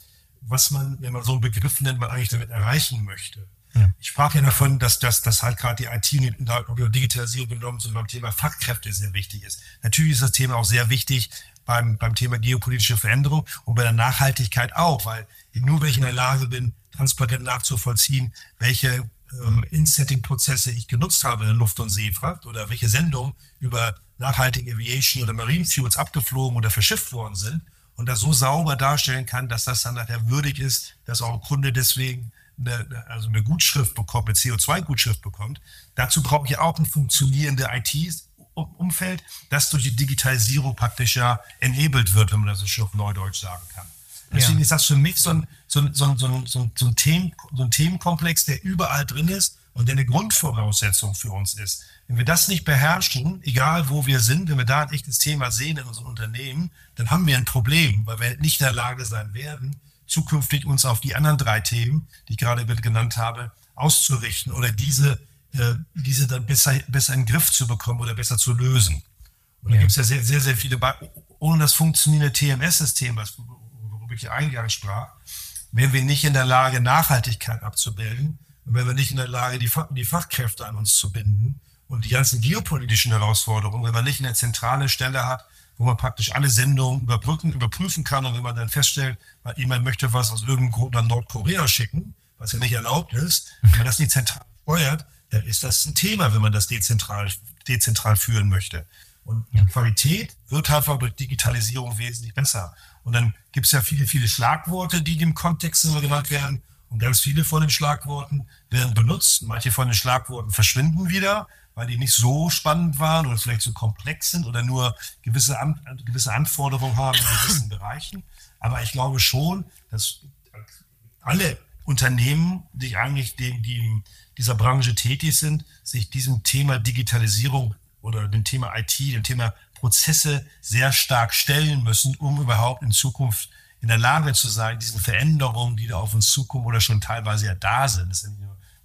was man, wenn man so einen Begriff nennt, man eigentlich damit erreichen möchte. Ja. Ich sprach ja davon, dass, dass, dass halt gerade die IT in der Digitalisierung genommen zu beim Thema Fachkräfte sehr wichtig ist. Natürlich ist das Thema auch sehr wichtig, beim, beim Thema geopolitische Veränderung und bei der Nachhaltigkeit auch, weil nur wenn ich in der Lage bin, transparent nachzuvollziehen, welche ähm, In-Setting-Prozesse ich genutzt habe in der Luft- und Seefracht oder welche Sendungen über nachhaltige Aviation oder Marine Fuels abgeflogen oder verschifft worden sind und das so sauber darstellen kann, dass das dann nachher würdig ist, dass auch ein Kunde deswegen eine, also eine Gutschrift bekommt, eine CO2-Gutschrift bekommt. Dazu brauche ich auch ein funktionierende IT-Umfeld, das durch die Digitalisierung praktisch ja enabled wird, wenn man das schon auf Neudeutsch sagen kann. Deswegen ja. ist das für mich so ein, so ein, so ein, so ein, so ein, Themen, so ein Themenkomplex, der überall drin ist und der eine Grundvoraussetzung für uns ist. Wenn wir das nicht beherrschen, egal wo wir sind, wenn wir da ein echtes Thema sehen in unserem Unternehmen, dann haben wir ein Problem, weil wir nicht in der Lage sein werden, zukünftig uns auf die anderen drei Themen, die ich gerade genannt habe, auszurichten oder diese, äh, diese dann besser, besser in den Griff zu bekommen oder besser zu lösen. Und ja. da gibt es ja sehr, sehr, sehr viele, ohne das funktionierende TMS-System, worüber ich eingangs sprach, wären wir nicht in der Lage, Nachhaltigkeit abzubilden, und wenn wir nicht in der Lage, die, die Fachkräfte an uns zu binden und die ganzen geopolitischen Herausforderungen, wenn man nicht eine zentrale Stelle hat, wo man praktisch alle Sendungen überbrücken, überprüfen kann und wenn man dann feststellt, weil jemand möchte was aus irgendeinem Grund nach Nordkorea schicken, was ja nicht erlaubt ist, wenn man das nicht zentral steuert, dann ist das ein Thema, wenn man das dezentral, dezentral führen möchte. Und die Qualität wird einfach durch Digitalisierung wesentlich besser. Und dann gibt es ja viele, viele Schlagworte, die dem Kontext immer genannt werden. Und ganz viele von den Schlagworten werden benutzt. Manche von den Schlagworten verschwinden wieder, weil die nicht so spannend waren oder vielleicht so komplex sind oder nur gewisse, An gewisse Anforderungen haben in gewissen Bereichen. Aber ich glaube schon, dass alle Unternehmen, die eigentlich dem, die dieser Branche tätig sind, sich diesem Thema Digitalisierung oder dem Thema IT, dem Thema Prozesse sehr stark stellen müssen, um überhaupt in Zukunft in der Lage zu sein, diesen Veränderungen, die da auf uns zukommen oder schon teilweise ja da sind,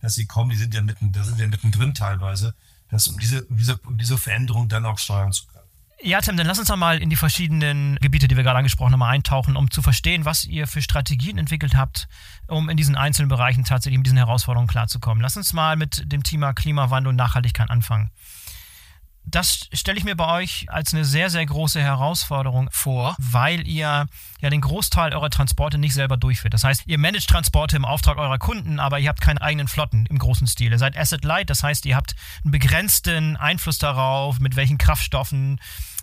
dass sie kommen, die sind ja mitten, da sind wir mittendrin teilweise, dass um diese, diese, diese Veränderung dann auch steuern zu können. Ja, Tim, dann lass uns doch mal in die verschiedenen Gebiete, die wir gerade angesprochen haben, eintauchen, um zu verstehen, was ihr für Strategien entwickelt habt, um in diesen einzelnen Bereichen tatsächlich mit diesen Herausforderungen klarzukommen. Lass uns mal mit dem Thema Klimawandel und Nachhaltigkeit anfangen das stelle ich mir bei euch als eine sehr, sehr große Herausforderung vor, weil ihr ja den Großteil eurer Transporte nicht selber durchführt. Das heißt, ihr managt Transporte im Auftrag eurer Kunden, aber ihr habt keine eigenen Flotten im großen Stil. Ihr seid Asset Light, das heißt, ihr habt einen begrenzten Einfluss darauf, mit welchen Kraftstoffen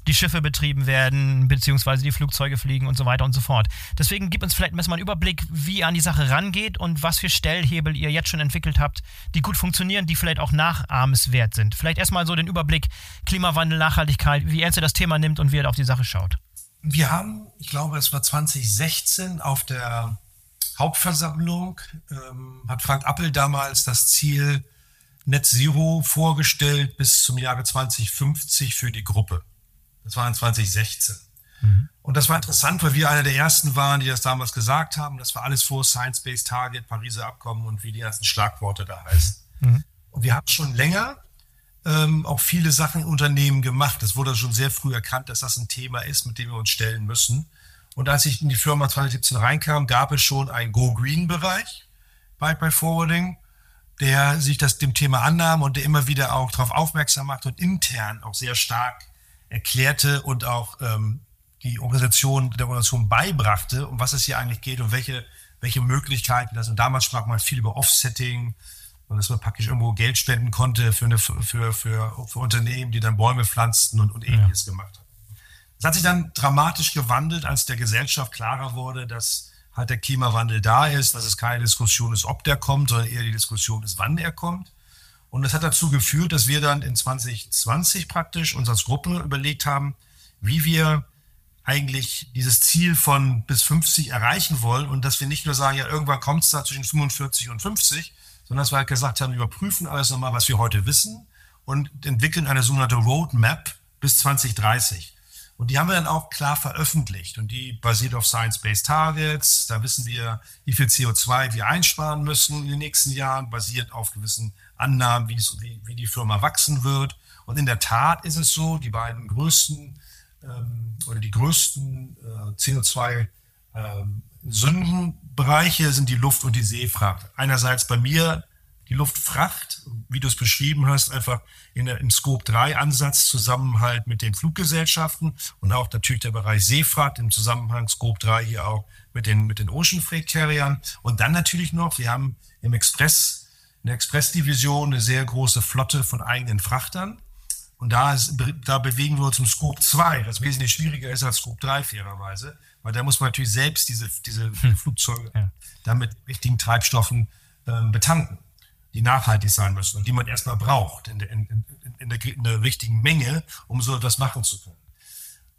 die Schiffe betrieben werden, beziehungsweise die Flugzeuge fliegen und so weiter und so fort. Deswegen gib uns vielleicht mal einen Überblick, wie ihr an die Sache rangeht und was für Stellhebel ihr jetzt schon entwickelt habt, die gut funktionieren, die vielleicht auch nachahmenswert sind. Vielleicht erstmal so den Überblick Klimawandel, Nachhaltigkeit, wie ernst ihr das Thema nimmt und wie ihr auf die Sache schaut. Wir haben, ich glaube, es war 2016 auf der Hauptversammlung, ähm, hat Frank Appel damals das Ziel Net Zero vorgestellt bis zum Jahre 2050 für die Gruppe. Das war in 2016. Mhm. Und das war interessant, weil wir einer der ersten waren, die das damals gesagt haben. Das war alles vor Science-Based Target, Pariser Abkommen und wie die ersten Schlagworte da heißen. Mhm. Und wir haben schon länger ähm, auch viele Sachen in Unternehmen gemacht. Es wurde schon sehr früh erkannt, dass das ein Thema ist, mit dem wir uns stellen müssen. Und als ich in die Firma 2017 reinkam, gab es schon einen Go-Green-Bereich bei, bei Forwarding, der sich das dem Thema annahm und der immer wieder auch darauf aufmerksam macht und intern auch sehr stark erklärte und auch ähm, die Organisation der Organisation beibrachte, um was es hier eigentlich geht und welche, welche Möglichkeiten das. Und damals sprach man viel über Offsetting und dass man praktisch irgendwo Geld spenden konnte für, eine, für, für, für Unternehmen, die dann Bäume pflanzten und, und ähnliches ja. gemacht haben. Das hat sich dann dramatisch gewandelt, als der Gesellschaft klarer wurde, dass halt der Klimawandel da ist, dass es keine Diskussion ist, ob der kommt, sondern eher die Diskussion ist, wann er kommt. Und das hat dazu geführt, dass wir dann in 2020 praktisch uns als Gruppe überlegt haben, wie wir eigentlich dieses Ziel von bis 50 erreichen wollen und dass wir nicht nur sagen, ja, irgendwann kommt es da zwischen 45 und 50, sondern dass wir halt gesagt haben, überprüfen alles nochmal, was wir heute wissen und entwickeln eine sogenannte Roadmap bis 2030. Und die haben wir dann auch klar veröffentlicht und die basiert auf Science-Based Targets. Da wissen wir, wie viel CO2 wir einsparen müssen in den nächsten Jahren, basiert auf gewissen Annahmen, wie, wie die Firma wachsen wird. Und in der Tat ist es so, die beiden größten ähm, oder die größten äh, CO2 ähm, Sündenbereiche sind die Luft- und die Seefracht. Einerseits bei mir die Luftfracht, wie du es beschrieben hast, einfach in im Scope 3 Ansatz Zusammenhalt mit den Fluggesellschaften und auch natürlich der Bereich Seefracht im Zusammenhang Scope 3 hier auch mit den, mit den Ocean Freight Carriern. Und dann natürlich noch, wir haben im Express, in der Express-Division eine sehr große Flotte von eigenen Frachtern. Und da, ist, da bewegen wir uns im Scope 2, das wesentlich schwieriger ist als Scope 3 fairerweise, weil da muss man natürlich selbst diese, diese hm. Flugzeuge ja. dann mit richtigen Treibstoffen ähm, betanken, die nachhaltig sein müssen und die man erstmal braucht in der, in, in, der, in der richtigen Menge, um so etwas machen zu können.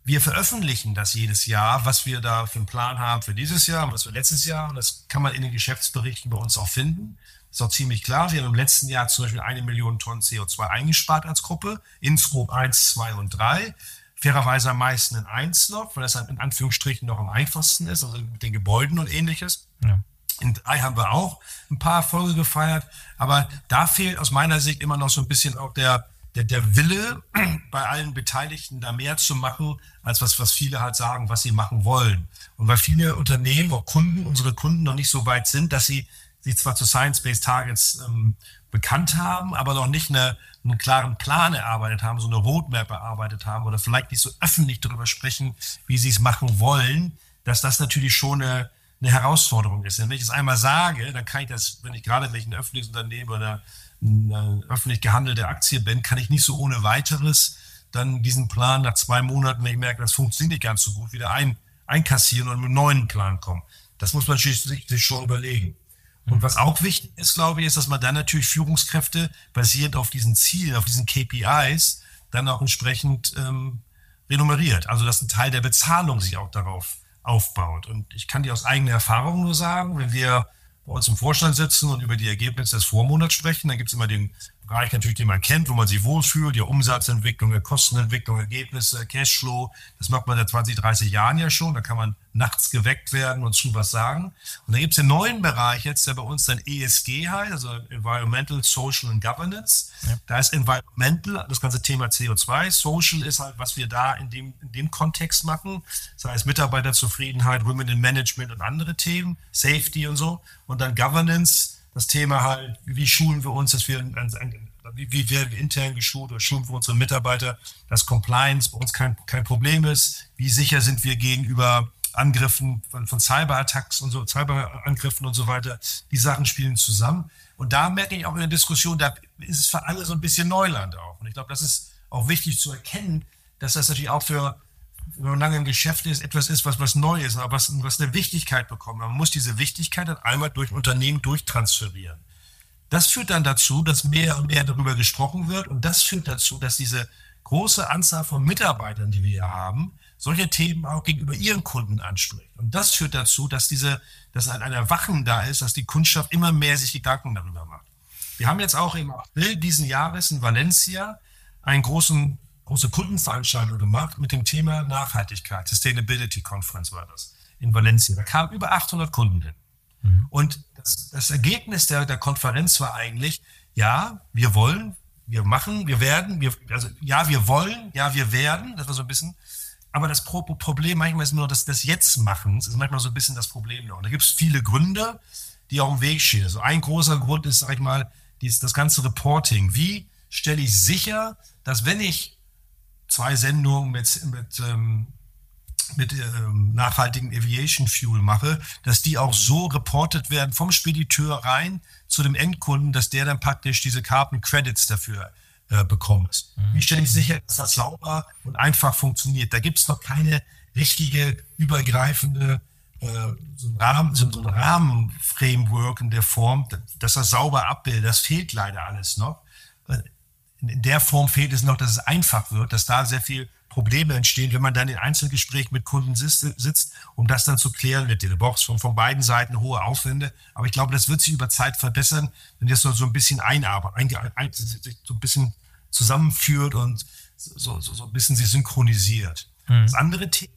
Wir veröffentlichen das jedes Jahr, was wir da für einen Plan haben für dieses Jahr und was für letztes Jahr. Und das kann man in den Geschäftsberichten bei uns auch finden. Ist auch ziemlich klar. Wir haben im letzten Jahr zum Beispiel eine Million Tonnen CO2 eingespart als Gruppe in Scope 1, 2 und 3. Fairerweise am meisten in 1 noch, weil das in Anführungsstrichen noch am einfachsten ist, also mit den Gebäuden und ähnliches. Ja. In 3 haben wir auch ein paar Erfolge gefeiert, aber da fehlt aus meiner Sicht immer noch so ein bisschen auch der, der, der Wille bei allen Beteiligten, da mehr zu machen, als was, was viele halt sagen, was sie machen wollen. Und weil viele Unternehmen, auch Kunden, unsere Kunden noch nicht so weit sind, dass sie sich zwar zu Science-Based Targets ähm, bekannt haben, aber noch nicht eine, einen klaren Plan erarbeitet haben, so eine Roadmap erarbeitet haben oder vielleicht nicht so öffentlich darüber sprechen, wie sie es machen wollen, dass das natürlich schon eine, eine Herausforderung ist. Denn wenn ich es einmal sage, dann kann ich das, wenn ich gerade ein öffentliches Unternehmen oder eine öffentlich gehandelte Aktie bin, kann ich nicht so ohne weiteres dann diesen Plan nach zwei Monaten, wenn ich merke, das funktioniert nicht ganz so gut, wieder ein, einkassieren und mit einem neuen Plan kommen. Das muss man sich, sich schon überlegen. Und was auch wichtig ist, glaube ich, ist, dass man dann natürlich Führungskräfte basierend auf diesen Zielen, auf diesen KPIs, dann auch entsprechend ähm, renummeriert. Also dass ein Teil der Bezahlung sich auch darauf aufbaut. Und ich kann dir aus eigener Erfahrung nur sagen, wenn wir bei uns im Vorstand sitzen und über die Ergebnisse des Vormonats sprechen, dann gibt es immer den Bereich natürlich, den man kennt, wo man sich wohlfühlt, die Umsatzentwicklung, die Kostenentwicklung, Ergebnisse, Cashflow. Das macht man seit 20, 30 Jahren ja schon. Da kann man nachts geweckt werden und zu was sagen. Und dann gibt es den neuen Bereich jetzt, der bei uns dann ESG heißt, also Environmental, Social and Governance. Ja. Da ist Environmental, das ganze Thema CO2. Social ist halt, was wir da in dem, in dem Kontext machen. Das heißt Mitarbeiterzufriedenheit, Women in Management und andere Themen, Safety und so. Und dann Governance, das Thema halt, wie schulen wir uns, dass wir, wie, wie werden wir intern geschult oder schulen wir unsere Mitarbeiter, dass Compliance bei uns kein, kein Problem ist, wie sicher sind wir gegenüber Angriffen von, von Cyberattacks und so, Cyberangriffen und so weiter. Die Sachen spielen zusammen. Und da merke ich auch in der Diskussion, da ist es für alle so ein bisschen Neuland auch. Und ich glaube, das ist auch wichtig zu erkennen, dass das natürlich auch für wenn man lange im Geschäft ist, etwas ist, was, was neu ist, aber was, was eine Wichtigkeit bekommt. Man muss diese Wichtigkeit dann einmal durch Unternehmen durchtransferieren. Das führt dann dazu, dass mehr und mehr darüber gesprochen wird und das führt dazu, dass diese große Anzahl von Mitarbeitern, die wir hier haben, solche Themen auch gegenüber ihren Kunden anspricht. Und das führt dazu, dass diese, dass ein, ein Erwachen da ist, dass die Kundschaft immer mehr sich Gedanken darüber macht. Wir haben jetzt auch im April diesen Jahres in Valencia einen großen große Kundenveranstaltung gemacht mit dem Thema Nachhaltigkeit. Sustainability Conference war das in Valencia. Da kamen über 800 Kunden hin. Mhm. Und das, das Ergebnis der, der Konferenz war eigentlich, ja, wir wollen, wir machen, wir werden, wir, also ja, wir wollen, ja, wir werden, das war so ein bisschen, aber das Pro Problem manchmal ist nur das, das Jetzt-Machens, ist manchmal so ein bisschen das Problem noch. Und da gibt es viele Gründe, die auch im Weg stehen. Also ein großer Grund ist, sag ich mal, dies, das ganze Reporting. Wie stelle ich sicher, dass wenn ich zwei Sendungen mit, mit, ähm, mit ähm, nachhaltigen Aviation Fuel mache, dass die auch so reportet werden vom Spediteur rein zu dem Endkunden, dass der dann praktisch diese Carbon Credits dafür äh, bekommt. Mhm. Wie stelle ich sicher, dass das sauber und einfach funktioniert? Da gibt es noch keine richtige, übergreifende äh, so ein, Rahmen, so ein Rahmenframework in der Form, dass das sauber abbildet. Das fehlt leider alles noch in der Form fehlt es noch, dass es einfach wird, dass da sehr viel Probleme entstehen, wenn man dann in Einzelgespräch mit Kunden sitzt, um das dann zu klären mit den Box von, von beiden Seiten hohe Aufwände. Aber ich glaube, das wird sich über Zeit verbessern, wenn das so, so ein bisschen einarbeitet, ein, so ein bisschen zusammenführt und so, so, so ein bisschen sich synchronisiert. Mhm. Das andere Thema,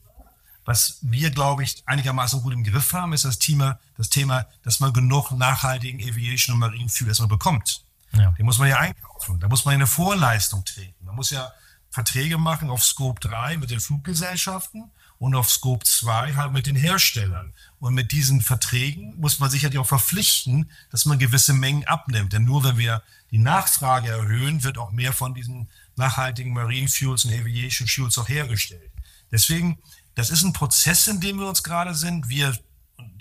was wir, glaube ich, einigermaßen gut im Griff haben, ist das Thema, das Thema, dass man genug nachhaltigen Aviation und Marine Fuel erstmal bekommt. Ja. Den muss man ja einkaufen. Da muss man eine Vorleistung treten. Man muss ja Verträge machen auf Scope 3 mit den Fluggesellschaften und auf Scope 2 halt mit den Herstellern. Und mit diesen Verträgen muss man sich halt auch verpflichten, dass man gewisse Mengen abnimmt. Denn nur wenn wir die Nachfrage erhöhen, wird auch mehr von diesen nachhaltigen Marine Fuels und Aviation Fuels auch hergestellt. Deswegen, das ist ein Prozess, in dem wir uns gerade sind. Wir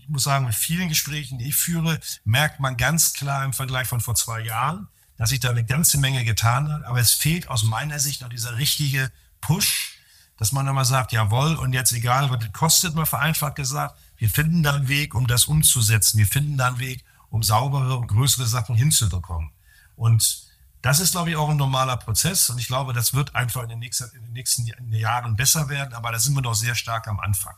ich muss sagen, mit vielen Gesprächen, die ich führe, merkt man ganz klar im Vergleich von vor zwei Jahren, dass sich da eine ganze Menge getan hat. Aber es fehlt aus meiner Sicht noch dieser richtige Push, dass man dann mal sagt, jawohl, und jetzt egal, was das kostet, mal vereinfacht gesagt, wir finden da einen Weg, um das umzusetzen. Wir finden da einen Weg, um saubere und größere Sachen hinzubekommen. Und das ist, glaube ich, auch ein normaler Prozess. Und ich glaube, das wird einfach in den nächsten, in den nächsten Jahren besser werden. Aber da sind wir noch sehr stark am Anfang.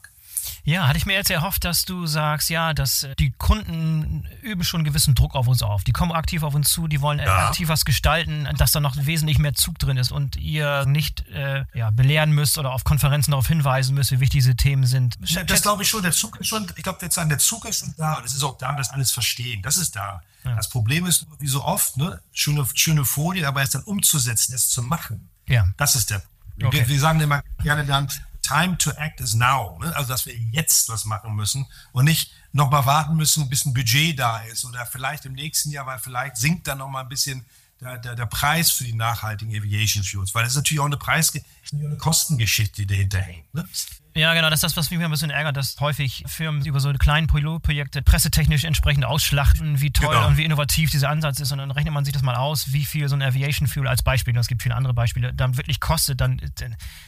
Ja, hatte ich mir jetzt erhofft, dass du sagst, ja, dass äh, die Kunden üben schon einen gewissen Druck auf uns auf. Die kommen aktiv auf uns zu, die wollen ja. aktiv was gestalten, dass da noch wesentlich mehr Zug drin ist und ihr nicht äh, ja, belehren müsst oder auf Konferenzen darauf hinweisen müsst, wie wichtig diese Themen sind. Ja, das glaube ich schon. Der Zug ist schon, ich glaube, jetzt der Zug ist schon da und es ist auch da, das alles verstehen. Das ist da. Das Problem ist, wie so oft, ne, schöne, schöne Folien, aber es dann umzusetzen, es zu machen. Ja. Das ist der Okay. Wir, wir, sagen immer gerne dann, time to act is now. Ne? Also, dass wir jetzt was machen müssen und nicht nochmal warten müssen, bis ein Budget da ist oder vielleicht im nächsten Jahr, weil vielleicht sinkt dann nochmal ein bisschen der, der, der, Preis für die nachhaltigen Aviation Fuels, weil das ist natürlich auch eine Preis, eine Kostengeschichte, die dahinter hängt. Ne? Ja, genau, das ist das, was mich ein bisschen ärgert, dass häufig Firmen über so kleine Pilotprojekte pressetechnisch entsprechend ausschlachten, wie toll genau. und wie innovativ dieser Ansatz ist. Und dann rechnet man sich das mal aus, wie viel so ein Aviation Fuel als Beispiel, und es gibt viele andere Beispiele, dann wirklich kostet, dann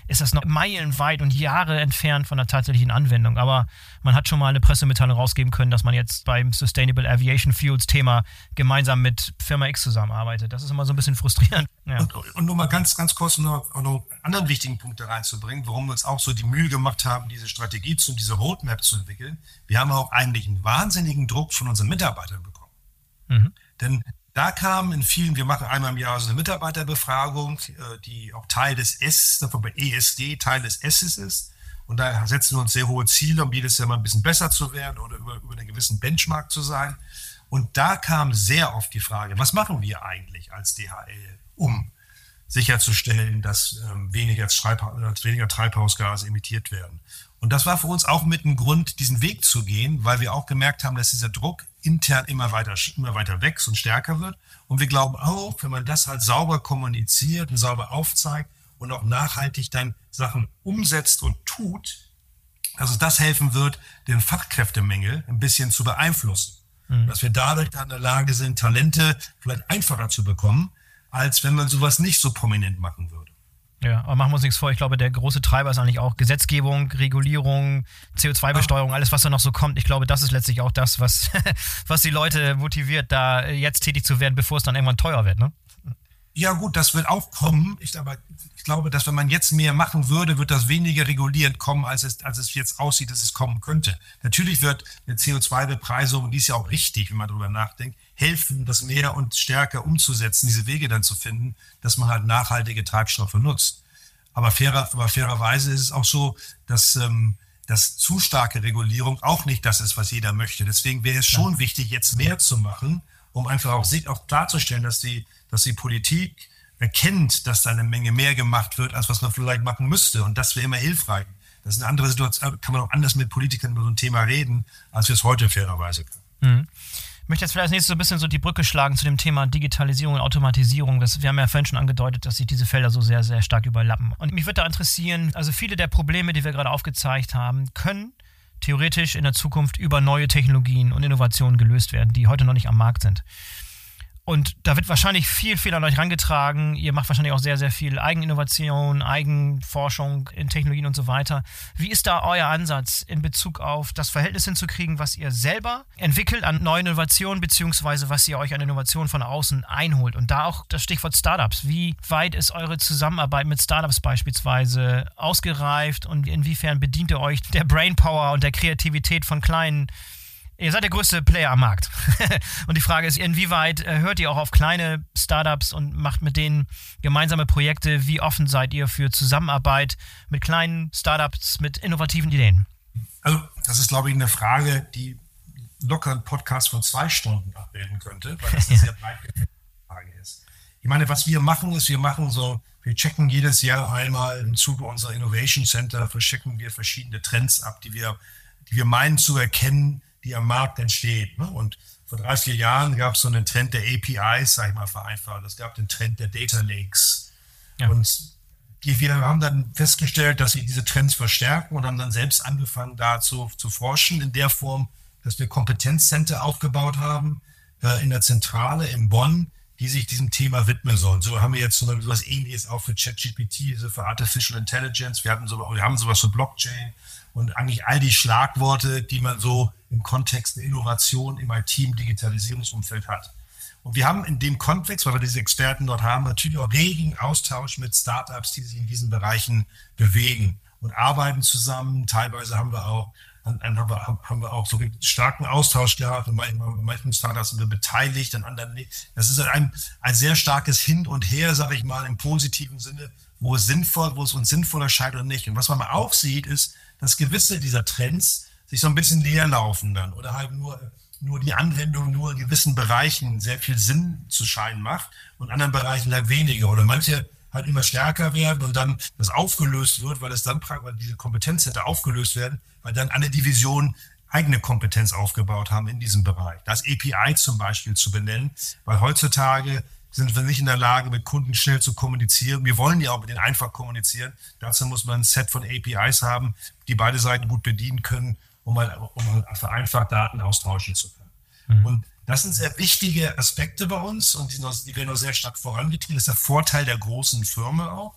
ist das noch meilenweit und Jahre entfernt von der tatsächlichen Anwendung. Aber man hat schon mal eine Pressemitteilung rausgeben können, dass man jetzt beim Sustainable Aviation Fuels Thema gemeinsam mit Firma X zusammenarbeitet. Das ist immer so ein bisschen frustrierend. Ja. Und, und, nur mal ganz, ganz kurz noch, noch einen anderen wichtigen Punkt da reinzubringen, warum wir uns auch so die Mühe gemacht haben, diese Strategie zu, diese Roadmap zu entwickeln. Wir haben auch eigentlich einen wahnsinnigen Druck von unseren Mitarbeitern bekommen. Mhm. Denn da kam in vielen, wir machen einmal im Jahr so eine Mitarbeiterbefragung, äh, die auch Teil des S, davon bei ESD Teil des S's ist. Und da setzen wir uns sehr hohe Ziele, um jedes Jahr mal ein bisschen besser zu werden oder über, über einen gewissen Benchmark zu sein. Und da kam sehr oft die Frage, was machen wir eigentlich als DHL? um sicherzustellen, dass ähm, weniger, Treibhaus, weniger Treibhausgase emittiert werden. Und das war für uns auch mit ein Grund, diesen Weg zu gehen, weil wir auch gemerkt haben, dass dieser Druck intern immer weiter, immer weiter wächst und stärker wird. Und wir glauben auch, wenn man das halt sauber kommuniziert und sauber aufzeigt und auch nachhaltig dann Sachen umsetzt und tut, dass es das helfen wird, den Fachkräftemängel ein bisschen zu beeinflussen. Mhm. Dass wir dadurch dann in der Lage sind, Talente vielleicht einfacher zu bekommen, als wenn man sowas nicht so prominent machen würde. Ja, aber machen wir uns nichts vor. Ich glaube, der große Treiber ist eigentlich auch Gesetzgebung, Regulierung, CO2-Besteuerung, alles, was da noch so kommt. Ich glaube, das ist letztlich auch das, was, was die Leute motiviert, da jetzt tätig zu werden, bevor es dann irgendwann teuer wird. Ne? Ja, gut, das wird auch kommen. Ich, aber ich glaube, dass wenn man jetzt mehr machen würde, wird das weniger regulierend kommen, als es, als es jetzt aussieht, dass es kommen könnte. Natürlich wird eine CO2-Bepreisung, die ist ja auch richtig, wenn man darüber nachdenkt, helfen, das mehr und stärker umzusetzen, diese Wege dann zu finden, dass man halt nachhaltige Treibstoffe nutzt. Aber, fairer, aber fairerweise ist es auch so, dass, ähm, dass zu starke Regulierung auch nicht das ist, was jeder möchte. Deswegen wäre es schon wichtig, jetzt mehr zu machen, um einfach auch, auch klarzustellen, dass die dass die Politik erkennt, dass da eine Menge mehr gemacht wird, als was man vielleicht machen müsste. Und das wäre immer hilfreich. Das ist eine andere Situation, kann man auch anders mit Politikern über so ein Thema reden, als wir es heute fairerweise können. Mhm. Ich möchte jetzt vielleicht als nächstes so ein bisschen so die Brücke schlagen zu dem Thema Digitalisierung und Automatisierung. Das, wir haben ja vorhin schon angedeutet, dass sich diese Felder so sehr, sehr stark überlappen. Und mich würde da interessieren, also viele der Probleme, die wir gerade aufgezeigt haben, können theoretisch in der Zukunft über neue Technologien und Innovationen gelöst werden, die heute noch nicht am Markt sind. Und da wird wahrscheinlich viel, viel an euch rangetragen. Ihr macht wahrscheinlich auch sehr, sehr viel Eigeninnovation, Eigenforschung in Technologien und so weiter. Wie ist da euer Ansatz in Bezug auf das Verhältnis hinzukriegen, was ihr selber entwickelt an neuen Innovationen, beziehungsweise was ihr euch an Innovationen von außen einholt? Und da auch das Stichwort Startups. Wie weit ist eure Zusammenarbeit mit Startups beispielsweise ausgereift und inwiefern bedient ihr euch der Brainpower und der Kreativität von kleinen Ihr seid der größte Player am Markt. und die Frage ist, inwieweit äh, hört ihr auch auf kleine Startups und macht mit denen gemeinsame Projekte? Wie offen seid ihr für Zusammenarbeit mit kleinen Startups, mit innovativen Ideen? Also, das ist, glaube ich, eine Frage, die locker ein Podcast von zwei Stunden abbilden könnte, weil das eine sehr breite Frage ist. Ich meine, was wir machen, ist, wir machen so, wir checken jedes Jahr einmal im Zuge unserer Innovation Center, verschicken wir verschiedene Trends ab, die wir, die wir meinen zu erkennen, die am Markt entsteht. Ne? Und vor drei, vier Jahren gab es so einen Trend der APIs, sag ich mal vereinfacht. Es gab den Trend der Data Lakes. Ja. Und die, wir haben dann festgestellt, dass sie diese Trends verstärken und haben dann selbst angefangen, dazu zu forschen, in der Form, dass wir Kompetenzcenter aufgebaut haben, äh, in der Zentrale in Bonn, die sich diesem Thema widmen sollen. So haben wir jetzt so etwas ähnliches auch für ChatGPT, also für Artificial Intelligence. Wir, hatten so, wir haben sowas für Blockchain und eigentlich all die Schlagworte, die man so im Kontext der Innovation im IT-Digitalisierungsumfeld hat. Und wir haben in dem Kontext, weil wir diese Experten dort haben, natürlich auch regen Austausch mit Startups, die sich in diesen Bereichen bewegen und arbeiten zusammen. Teilweise haben wir auch haben wir, haben wir auch so einen starken Austausch gehabt. Und manchen Startups sind wir beteiligt, an anderen nicht. Das ist ein, ein sehr starkes Hin und Her, sage ich mal, im positiven Sinne, wo es sinnvoll, wo es uns sinnvoll erscheint oder nicht. Und was man auch sieht, ist, dass gewisse dieser Trends sich so ein bisschen leer laufen dann oder halt nur nur die Anwendung nur in gewissen Bereichen sehr viel Sinn zu scheinen macht und anderen Bereichen halt weniger. Oder manche halt immer stärker werden und dann das aufgelöst wird, weil es dann weil diese Kompetenzcenter aufgelöst werden, weil dann alle Divisionen eigene Kompetenz aufgebaut haben in diesem Bereich. Das API zum Beispiel zu benennen, weil heutzutage sind wir nicht in der Lage, mit Kunden schnell zu kommunizieren. Wir wollen ja auch mit denen einfach kommunizieren. Dazu muss man ein Set von APIs haben, die beide Seiten gut bedienen können um mal, um mal vereinfacht Daten austauschen zu können. Mhm. Und das sind sehr wichtige Aspekte bei uns und die, noch, die werden noch sehr stark vorangetrieben. Das ist der Vorteil der großen Firmen auch,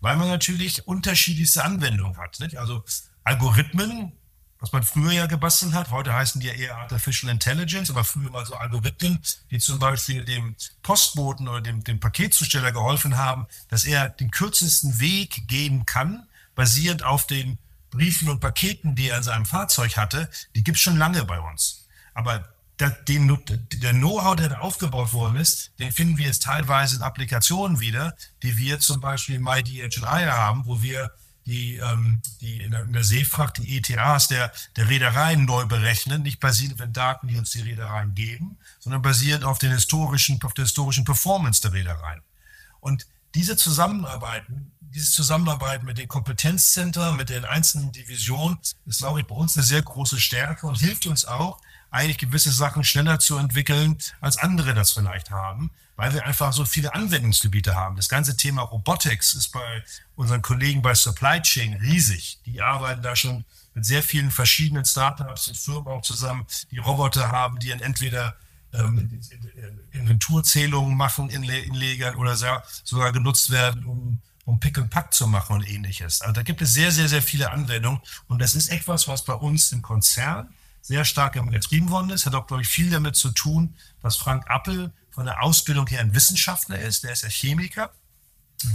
weil man natürlich unterschiedlichste Anwendungen hat. Nicht? Also Algorithmen, was man früher ja gebastelt hat, heute heißen die ja eher Artificial Intelligence, aber früher mal so Algorithmen, die zum Beispiel dem Postboten oder dem, dem Paketzusteller geholfen haben, dass er den kürzesten Weg gehen kann, basierend auf den Briefen und Paketen, die er in seinem Fahrzeug hatte, die gibt es schon lange bei uns. Aber der, der Know-how, der da aufgebaut worden ist, den finden wir jetzt teilweise in Applikationen wieder, die wir zum Beispiel in MyDHI haben, wo wir die, ähm, die in der, in der Seefracht, die ETAs der, der Reedereien neu berechnen, nicht basierend auf den Daten, die uns die Reedereien geben, sondern basierend auf den historischen, auf der historischen Performance der Reedereien. Und diese Zusammenarbeiten dieses Zusammenarbeiten mit den Kompetenzzentren, mit den einzelnen Divisionen, ist, glaube ich, bei uns eine sehr große Stärke und hilft uns auch, eigentlich gewisse Sachen schneller zu entwickeln, als andere das vielleicht haben, weil wir einfach so viele Anwendungsgebiete haben. Das ganze Thema Robotics ist bei unseren Kollegen bei Supply Chain riesig. Die arbeiten da schon mit sehr vielen verschiedenen Startups und Firmen auch zusammen, die Roboter haben, die entweder ähm, Inventurzählungen machen in, in Legern oder sogar genutzt werden, um um Pick und Pack zu machen und ähnliches. Also da gibt es sehr, sehr, sehr viele Anwendungen und das ist etwas, was bei uns im Konzern sehr stark getrieben worden ist. Hat auch, glaube ich, viel damit zu tun, dass Frank Appel von der Ausbildung her ein Wissenschaftler ist. Der ist ja Chemiker.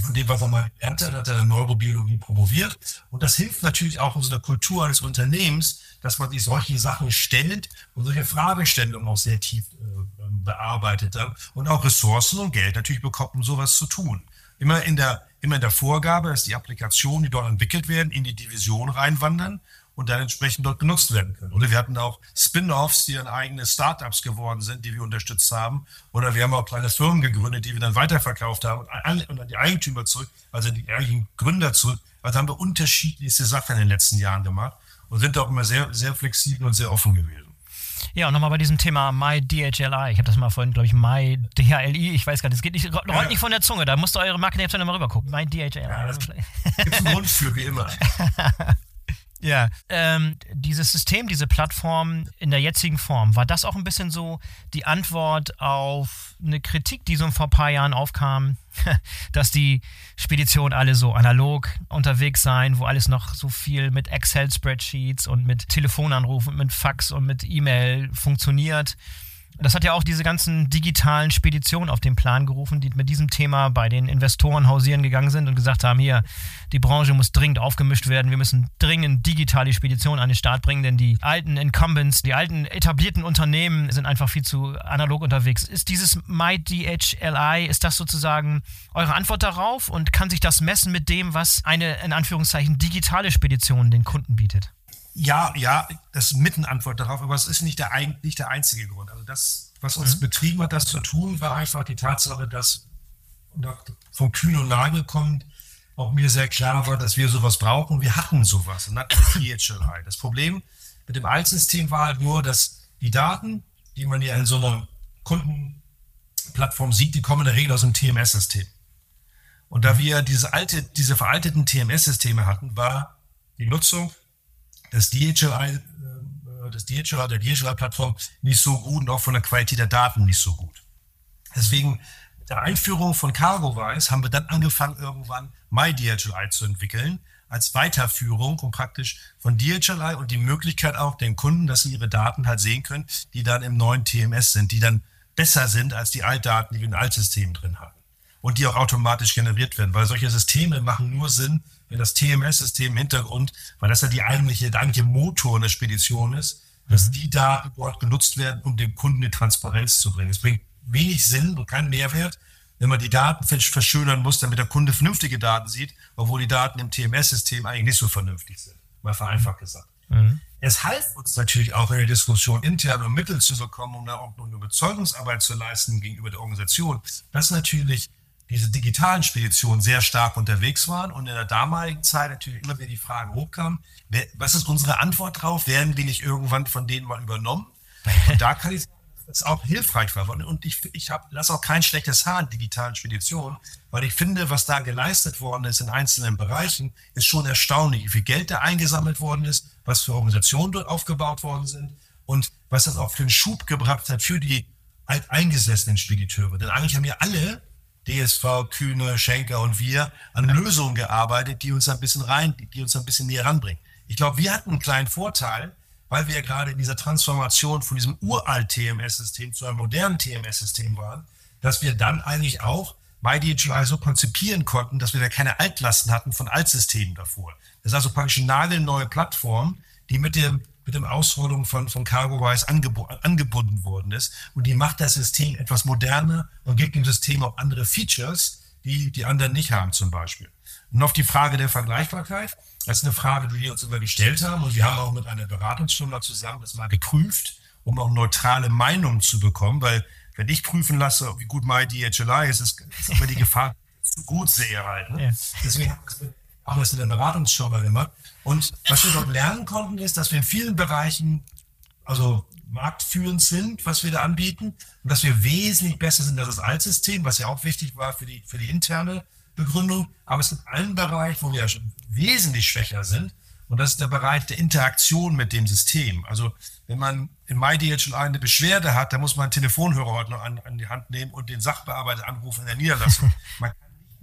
Von dem, was er mal gelernt hat, hat er in Neurobiologie promoviert. Und das hilft natürlich auch unserer Kultur eines Unternehmens, dass man sich solche Sachen stellt und solche Fragestellungen auch sehr tief äh, bearbeitet und auch Ressourcen und Geld natürlich bekommt, um sowas zu tun. Immer in der immer in der Vorgabe, dass die Applikationen, die dort entwickelt werden, in die Division reinwandern und dann entsprechend dort genutzt werden können. Oder wir hatten auch Spin-offs, die dann eigene Startups geworden sind, die wir unterstützt haben. Oder wir haben auch kleine Firmen gegründet, die wir dann weiterverkauft haben und an die Eigentümer zurück, also die eigentlichen Gründer zurück. Also haben wir unterschiedlichste Sachen in den letzten Jahren gemacht und sind auch immer sehr, sehr flexibel und sehr offen gewesen. Ja, und nochmal bei diesem Thema MyDHLI. Ich habe das mal vorhin, glaube ich, MyDHLI. Ich weiß gar nicht, es geht nicht, rollt ja. nicht von der Zunge. Da musst du eure Marketing mal rüber gucken. MyDHLI. Ja, das gibt einen Grund für, wie immer. Ja, ähm, dieses System, diese Plattform in der jetzigen Form, war das auch ein bisschen so die Antwort auf eine Kritik, die so vor ein paar Jahren aufkam, dass die Speditionen alle so analog unterwegs seien, wo alles noch so viel mit Excel-Spreadsheets und mit Telefonanrufen, mit Fax und mit E-Mail funktioniert das hat ja auch diese ganzen digitalen Speditionen auf den Plan gerufen, die mit diesem Thema bei den Investoren hausieren gegangen sind und gesagt haben, hier, die Branche muss dringend aufgemischt werden, wir müssen dringend digitale Speditionen an den Start bringen, denn die alten Incumbents, die alten etablierten Unternehmen sind einfach viel zu analog unterwegs. Ist dieses MyDHLI, ist das sozusagen eure Antwort darauf und kann sich das messen mit dem, was eine in Anführungszeichen digitale Spedition den Kunden bietet? Ja, ja, das ist mit eine Antwort darauf, aber es ist nicht der, nicht der einzige Grund. Also das, was uns mhm. betrieben hat, das zu tun, war einfach die Tatsache, dass von Kühn und Nagel kommt, auch mir sehr klar war, dass wir sowas brauchen. Wir hatten sowas, und DHLI. Das Problem mit dem Altsystem war halt nur, dass die Daten, die man ja in so einer Kundenplattform sieht, die kommen in der Regel aus dem TMS-System. Und da wir diese alte, diese veralteten TMS-Systeme hatten, war die Nutzung das DHLI, äh, das DHLI, der DHLI-Plattform nicht so gut und auch von der Qualität der Daten nicht so gut. Deswegen mit der Einführung von CargoWise haben wir dann angefangen, irgendwann MyDHLI zu entwickeln, als Weiterführung und praktisch von DHLI und die Möglichkeit auch den Kunden, dass sie ihre Daten halt sehen können, die dann im neuen TMS sind, die dann besser sind als die Altdaten, die wir in Altsystemen drin haben. Und die auch automatisch generiert werden, weil solche Systeme machen nur Sinn, das TMS-System im Hintergrund, weil das ja die eigentliche, der eigentliche Motor der Spedition ist, dass mhm. die Daten dort genutzt werden, um dem Kunden die Transparenz zu bringen. Es bringt wenig Sinn und keinen Mehrwert, wenn man die Daten verschönern muss, damit der Kunde vernünftige Daten sieht, obwohl die Daten im TMS-System eigentlich nicht so vernünftig sind. Mal vereinfacht gesagt. Mhm. Es half uns natürlich auch in der Diskussion intern, um Mittel zu bekommen, um da auch noch eine Überzeugungsarbeit zu leisten gegenüber der Organisation, dass natürlich diese digitalen Speditionen sehr stark unterwegs waren und in der damaligen Zeit natürlich immer wieder die Frage hochkam, wer, was ist unsere Antwort drauf? Werden wir nicht irgendwann von denen mal übernommen? Und da kann ich es auch hilfreich war. Und ich, ich lasse auch kein schlechtes Haar in digitalen Speditionen, weil ich finde, was da geleistet worden ist in einzelnen Bereichen, ist schon erstaunlich, wie viel Geld da eingesammelt worden ist, was für Organisationen dort aufgebaut worden sind und was das auch für einen Schub gebracht hat für die alteingesessenen Spediteure. Denn eigentlich haben ja alle, DSV, Kühne, Schenker und wir, an Lösungen gearbeitet, die uns ein bisschen rein, die uns ein bisschen näher ranbringen. Ich glaube, wir hatten einen kleinen Vorteil, weil wir ja gerade in dieser Transformation von diesem uralt TMS-System zu einem modernen TMS-System waren, dass wir dann eigentlich auch MyDHI so konzipieren konnten, dass wir da keine Altlasten hatten von Altsystemen davor. Das ist also praktisch eine nagelneue Plattform, die mit dem mit dem Ausrollung von, von CargoWise angeb angebunden worden ist. Und die macht das System etwas moderner und gibt dem System auch andere Features, die die anderen nicht haben zum Beispiel. Und auf die Frage der Vergleichbarkeit. Das ist eine Frage, die wir uns immer gestellt haben. Und wir haben auch mit einer Beratungsfirma zusammen das mal geprüft, um auch neutrale Meinungen zu bekommen. Weil wenn ich prüfen lasse, wie gut mein DHLI ist, ist, ist immer die Gefahr, zu gut sehe halt. Ne? Ja. Deswegen haben wir das in der Beratungsfirma gemacht. Und was wir dort lernen konnten, ist, dass wir in vielen Bereichen also marktführend sind, was wir da anbieten. Und dass wir wesentlich besser sind als das Altsystem, was ja auch wichtig war für die, für die interne Begründung, aber es gibt einen Bereich, wo wir wesentlich schwächer sind. Und das ist der Bereich der Interaktion mit dem System. Also wenn man in MyDHL eine Beschwerde hat, dann muss man einen Telefonhörer heute noch an, an, die Hand nehmen und den Sachbearbeiter anrufen in der Niederlassung. man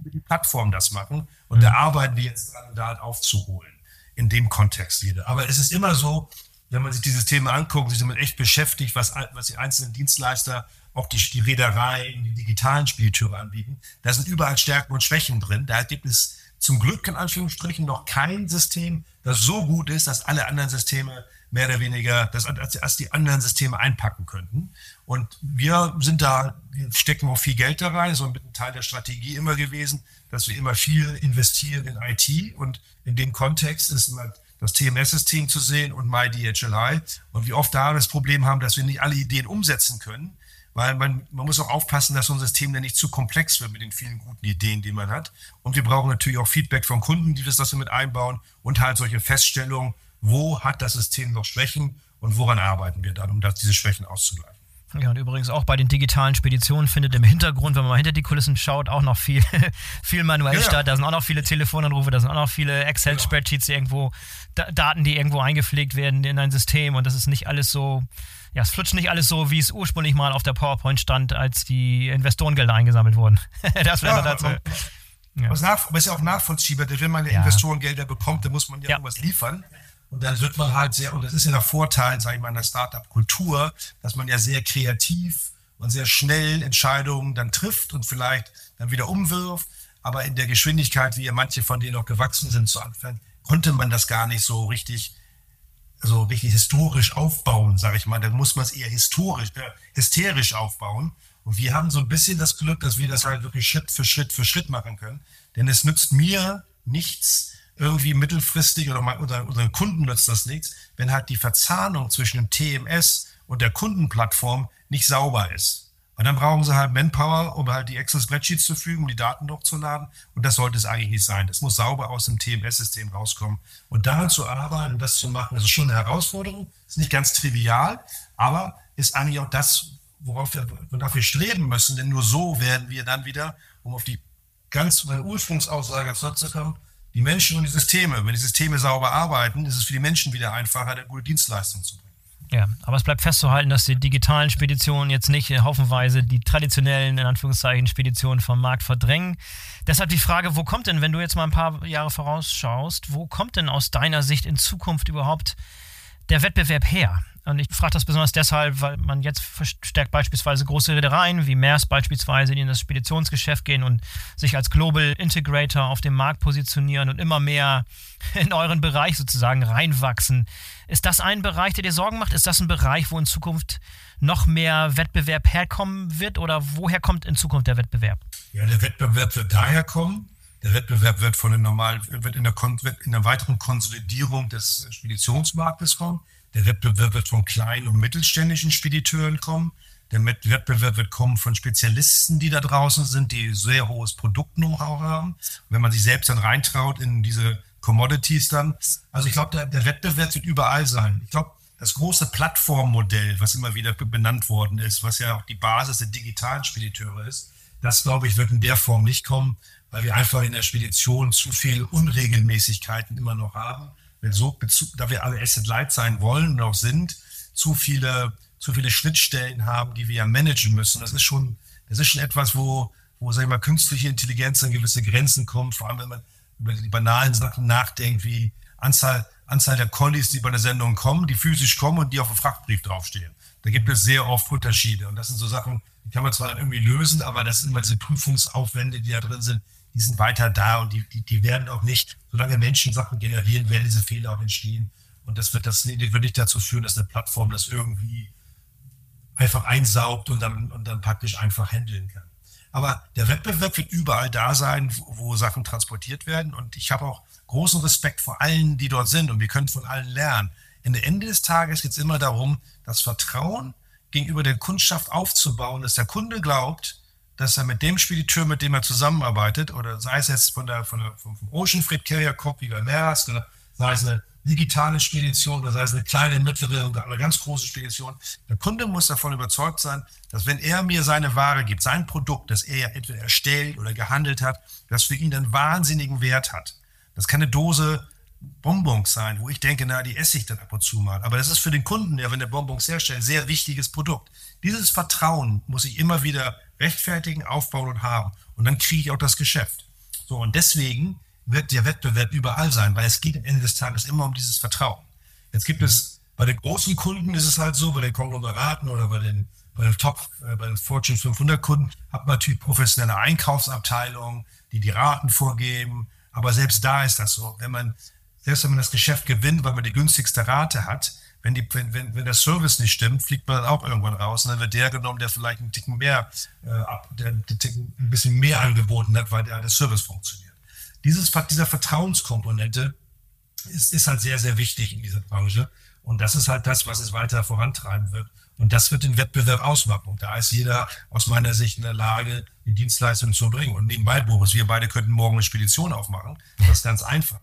die Plattform das machen. Und mhm. da arbeiten wir jetzt dran, da aufzuholen. In dem Kontext wieder. Aber es ist immer so, wenn man sich dieses Thema anguckt, sich damit echt beschäftigt, was, was die einzelnen Dienstleister auch die, die Reedereien, die digitalen Spieltüre anbieten. Da sind überall Stärken und Schwächen drin. Da gibt es zum Glück in Anführungsstrichen noch kein System, das so gut ist, dass alle anderen Systeme mehr oder weniger, dass, dass die anderen Systeme einpacken könnten. Und wir sind da, wir stecken auch viel Geld da rein, so ein Teil der Strategie immer gewesen, dass wir immer viel investieren in IT und in dem Kontext ist immer das TMS-System zu sehen und MyDHLI. Und wie oft da das Problem haben, dass wir nicht alle Ideen umsetzen können, weil man, man muss auch aufpassen, dass so ein System dann nicht zu komplex wird mit den vielen guten Ideen, die man hat. Und wir brauchen natürlich auch Feedback von Kunden, die das, das mit einbauen und halt solche Feststellungen, wo hat das System noch Schwächen und woran arbeiten wir dann, um das, diese Schwächen auszugleichen. Ja, und übrigens auch bei den digitalen Speditionen findet im Hintergrund, wenn man mal hinter die Kulissen schaut, auch noch viel, viel manuell ja, statt. Da sind auch noch viele Telefonanrufe, da sind auch noch viele Excel-Spreadsheets irgendwo, Daten, die irgendwo eingepflegt werden in ein System und das ist nicht alles so, ja, es flutscht nicht alles so, wie es ursprünglich mal auf der PowerPoint stand, als die Investorengelder eingesammelt wurden. das wäre ja, dazu. Ja. Was, nach, ist ja auch nachvollziehbar, denn wenn man ja. Investorengelder bekommt, dann muss man ja, ja. irgendwas liefern. Und dann wird man halt sehr, und das ist ja der Vorteil, sage ich mal, in der Startup-Kultur, dass man ja sehr kreativ und sehr schnell Entscheidungen dann trifft und vielleicht dann wieder umwirft. Aber in der Geschwindigkeit, wie ja manche von denen auch gewachsen sind zu Anfang, konnte man das gar nicht so richtig so richtig historisch aufbauen, sage ich mal. Dann muss man es eher historisch, äh, hysterisch aufbauen. Und wir haben so ein bisschen das Glück, dass wir das halt wirklich Schritt für Schritt für Schritt machen können. Denn es nützt mir nichts, irgendwie mittelfristig oder mal, unseren Kunden nützt das nichts, wenn halt die Verzahnung zwischen dem TMS und der Kundenplattform nicht sauber ist. Und dann brauchen sie halt Manpower, um halt die Excel-Spreadsheets zu fügen, um die Daten hochzuladen. Und das sollte es eigentlich nicht sein. Das muss sauber aus dem TMS-System rauskommen. Und daran zu arbeiten das zu machen, ist schon eine Herausforderung. Ist nicht ganz trivial, aber ist eigentlich auch das, worauf wir, wonach wir streben müssen. Denn nur so werden wir dann wieder, um auf die ganz meine Ursprungsaussage zurückzukommen, die Menschen und die Systeme. Wenn die Systeme sauber arbeiten, ist es für die Menschen wieder einfacher, eine gute Dienstleistung zu bringen. Ja, aber es bleibt festzuhalten, dass die digitalen Speditionen jetzt nicht haufenweise die traditionellen, in Anführungszeichen, Speditionen vom Markt verdrängen. Deshalb die Frage, wo kommt denn, wenn du jetzt mal ein paar Jahre vorausschaust, wo kommt denn aus deiner Sicht in Zukunft überhaupt der Wettbewerb her? Und ich frage das besonders deshalb, weil man jetzt verstärkt beispielsweise große Reedereien wie Maersk beispielsweise, die in das Speditionsgeschäft gehen und sich als Global Integrator auf dem Markt positionieren und immer mehr in euren Bereich sozusagen reinwachsen. Ist das ein Bereich, der dir Sorgen macht? Ist das ein Bereich, wo in Zukunft noch mehr Wettbewerb herkommen wird oder woher kommt in Zukunft der Wettbewerb? Ja, der Wettbewerb wird daher kommen. Der Wettbewerb wird von den normalen, wird in der, in der weiteren Konsolidierung des Speditionsmarktes kommen. Der Wettbewerb wird von kleinen und mittelständischen Spediteuren kommen. Der Wettbewerb wird kommen von Spezialisten, die da draußen sind, die sehr hohes Produkt-Know-how haben. Wenn man sich selbst dann reintraut in diese Commodities dann. Also ich glaube, der, der Wettbewerb wird überall sein. Ich glaube, das große Plattformmodell, was immer wieder benannt worden ist, was ja auch die Basis der digitalen Spediteure ist, das glaube ich wird in der Form nicht kommen, weil wir einfach in der Spedition zu viel Unregelmäßigkeiten immer noch haben wenn so Bezug, da wir alle Asset Light sein wollen und auch sind, zu viele, zu viele Schnittstellen haben, die wir ja managen müssen. Das ist schon, das ist schon etwas, wo, wo, sag ich mal, künstliche Intelligenz an gewisse Grenzen kommt, vor allem wenn man über die banalen Sachen nachdenkt, wie Anzahl, Anzahl der Collies, die bei der Sendung kommen, die physisch kommen und die auf dem Frachtbrief draufstehen. Da gibt es sehr oft Unterschiede. Und das sind so Sachen, die kann man zwar irgendwie lösen, aber das sind immer diese Prüfungsaufwände, die da drin sind, die sind weiter da und die, die, die werden auch nicht, solange Menschen Sachen generieren, werden diese Fehler auch entstehen. Und das wird, das wird nicht dazu führen, dass eine Plattform das irgendwie einfach einsaugt und dann, und dann praktisch einfach handeln kann. Aber der Wettbewerb wird überall da sein, wo, wo Sachen transportiert werden. Und ich habe auch großen Respekt vor allen, die dort sind. Und wir können von allen lernen. Der Ende des Tages geht es immer darum, das Vertrauen gegenüber der Kundschaft aufzubauen, dass der Kunde glaubt, dass er mit dem Spediteur, mit dem er zusammenarbeitet, oder sei es jetzt von der, von der, vom Ocean Freight Carrier Corp wie Maersk, oder sei es eine digitale Spedition, oder sei es eine kleine, mittlere oder eine ganz große Spedition, der Kunde muss davon überzeugt sein, dass wenn er mir seine Ware gibt, sein Produkt, das er entweder erstellt oder gehandelt hat, das für ihn einen wahnsinnigen Wert hat. Das kann eine Dose Bonbons sein, wo ich denke, na, die esse ich dann ab und zu mal. Aber das ist für den Kunden, der, wenn der Bonbons herstellt, ein sehr wichtiges Produkt. Dieses Vertrauen muss ich immer wieder rechtfertigen, aufbauen und haben. Und dann kriege ich auch das Geschäft. So, und deswegen wird der Wettbewerb überall sein, weil es geht am Ende des Tages immer um dieses Vertrauen. Jetzt gibt es, bei den großen Kunden ist es halt so, bei den Konglomeraten oder bei den, bei den Top, äh, bei den Fortune 500 Kunden hat man natürlich professionelle Einkaufsabteilungen, die die Raten vorgeben. Aber selbst da ist das so. Wenn man, selbst wenn man das Geschäft gewinnt, weil man die günstigste Rate hat, wenn, die, wenn, wenn, der Service nicht stimmt, fliegt man dann auch irgendwann raus. Und dann wird der genommen, der vielleicht einen Ticken mehr, äh, der einen, Ticken, ein bisschen mehr angeboten hat, weil der, der Service funktioniert. Dieses, dieser Vertrauenskomponente ist, ist halt sehr, sehr wichtig in dieser Branche. Und das ist halt das, was es weiter vorantreiben wird. Und das wird den Wettbewerb ausmachen. Und da ist jeder aus meiner Sicht in der Lage, die Dienstleistung zu bringen. Und nebenbei, Boris, wir beide könnten morgen eine Spedition aufmachen. Das ist ganz einfach.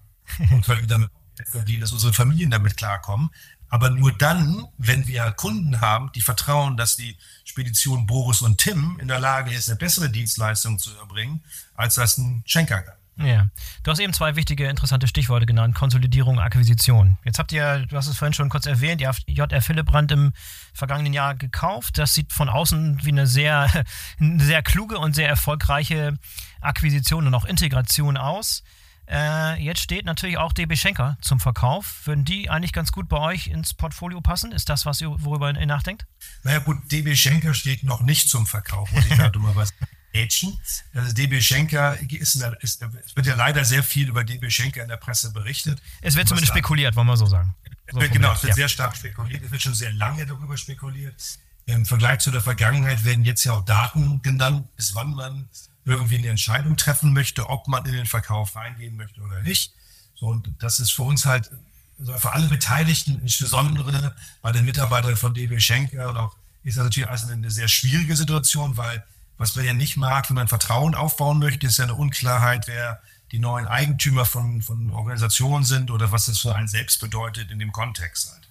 Und können damit verdienen, dass unsere Familien damit klarkommen. Aber nur dann, wenn wir Kunden haben, die vertrauen, dass die Spedition Boris und Tim in der Lage ist, eine bessere Dienstleistung zu erbringen, als das ein Schenker kann. Ja, du hast eben zwei wichtige, interessante Stichworte genannt: Konsolidierung, Akquisition. Jetzt habt ihr, du hast es vorhin schon kurz erwähnt, ihr habt JR Philippbrand im vergangenen Jahr gekauft. Das sieht von außen wie eine sehr, eine sehr kluge und sehr erfolgreiche Akquisition und auch Integration aus. Äh, jetzt steht natürlich auch DB Schenker zum Verkauf. Würden die eigentlich ganz gut bei euch ins Portfolio passen? Ist das, was ihr, worüber ihr nachdenkt? Naja gut, DB Schenker steht noch nicht zum Verkauf, muss ich da dummerweise Ätchen. Also DB Schenker ist, ist, es wird ja leider sehr viel über DB Schenker in der Presse berichtet. Es wird zumindest spekuliert, wollen wir so sagen. So genau, es wird ja. sehr stark spekuliert. Es wird schon sehr lange darüber spekuliert. Im Vergleich zu der Vergangenheit werden jetzt ja auch Daten genannt, bis wann man irgendwie eine Entscheidung treffen möchte, ob man in den Verkauf reingehen möchte oder nicht. So, und das ist für uns halt, also für alle Beteiligten, insbesondere bei den Mitarbeitern von DB Schenker und auch ist das natürlich also eine sehr schwierige Situation, weil was man ja nicht mag, wenn man Vertrauen aufbauen möchte, ist ja eine Unklarheit, wer die neuen Eigentümer von, von Organisationen sind oder was das für einen selbst bedeutet in dem Kontext halt.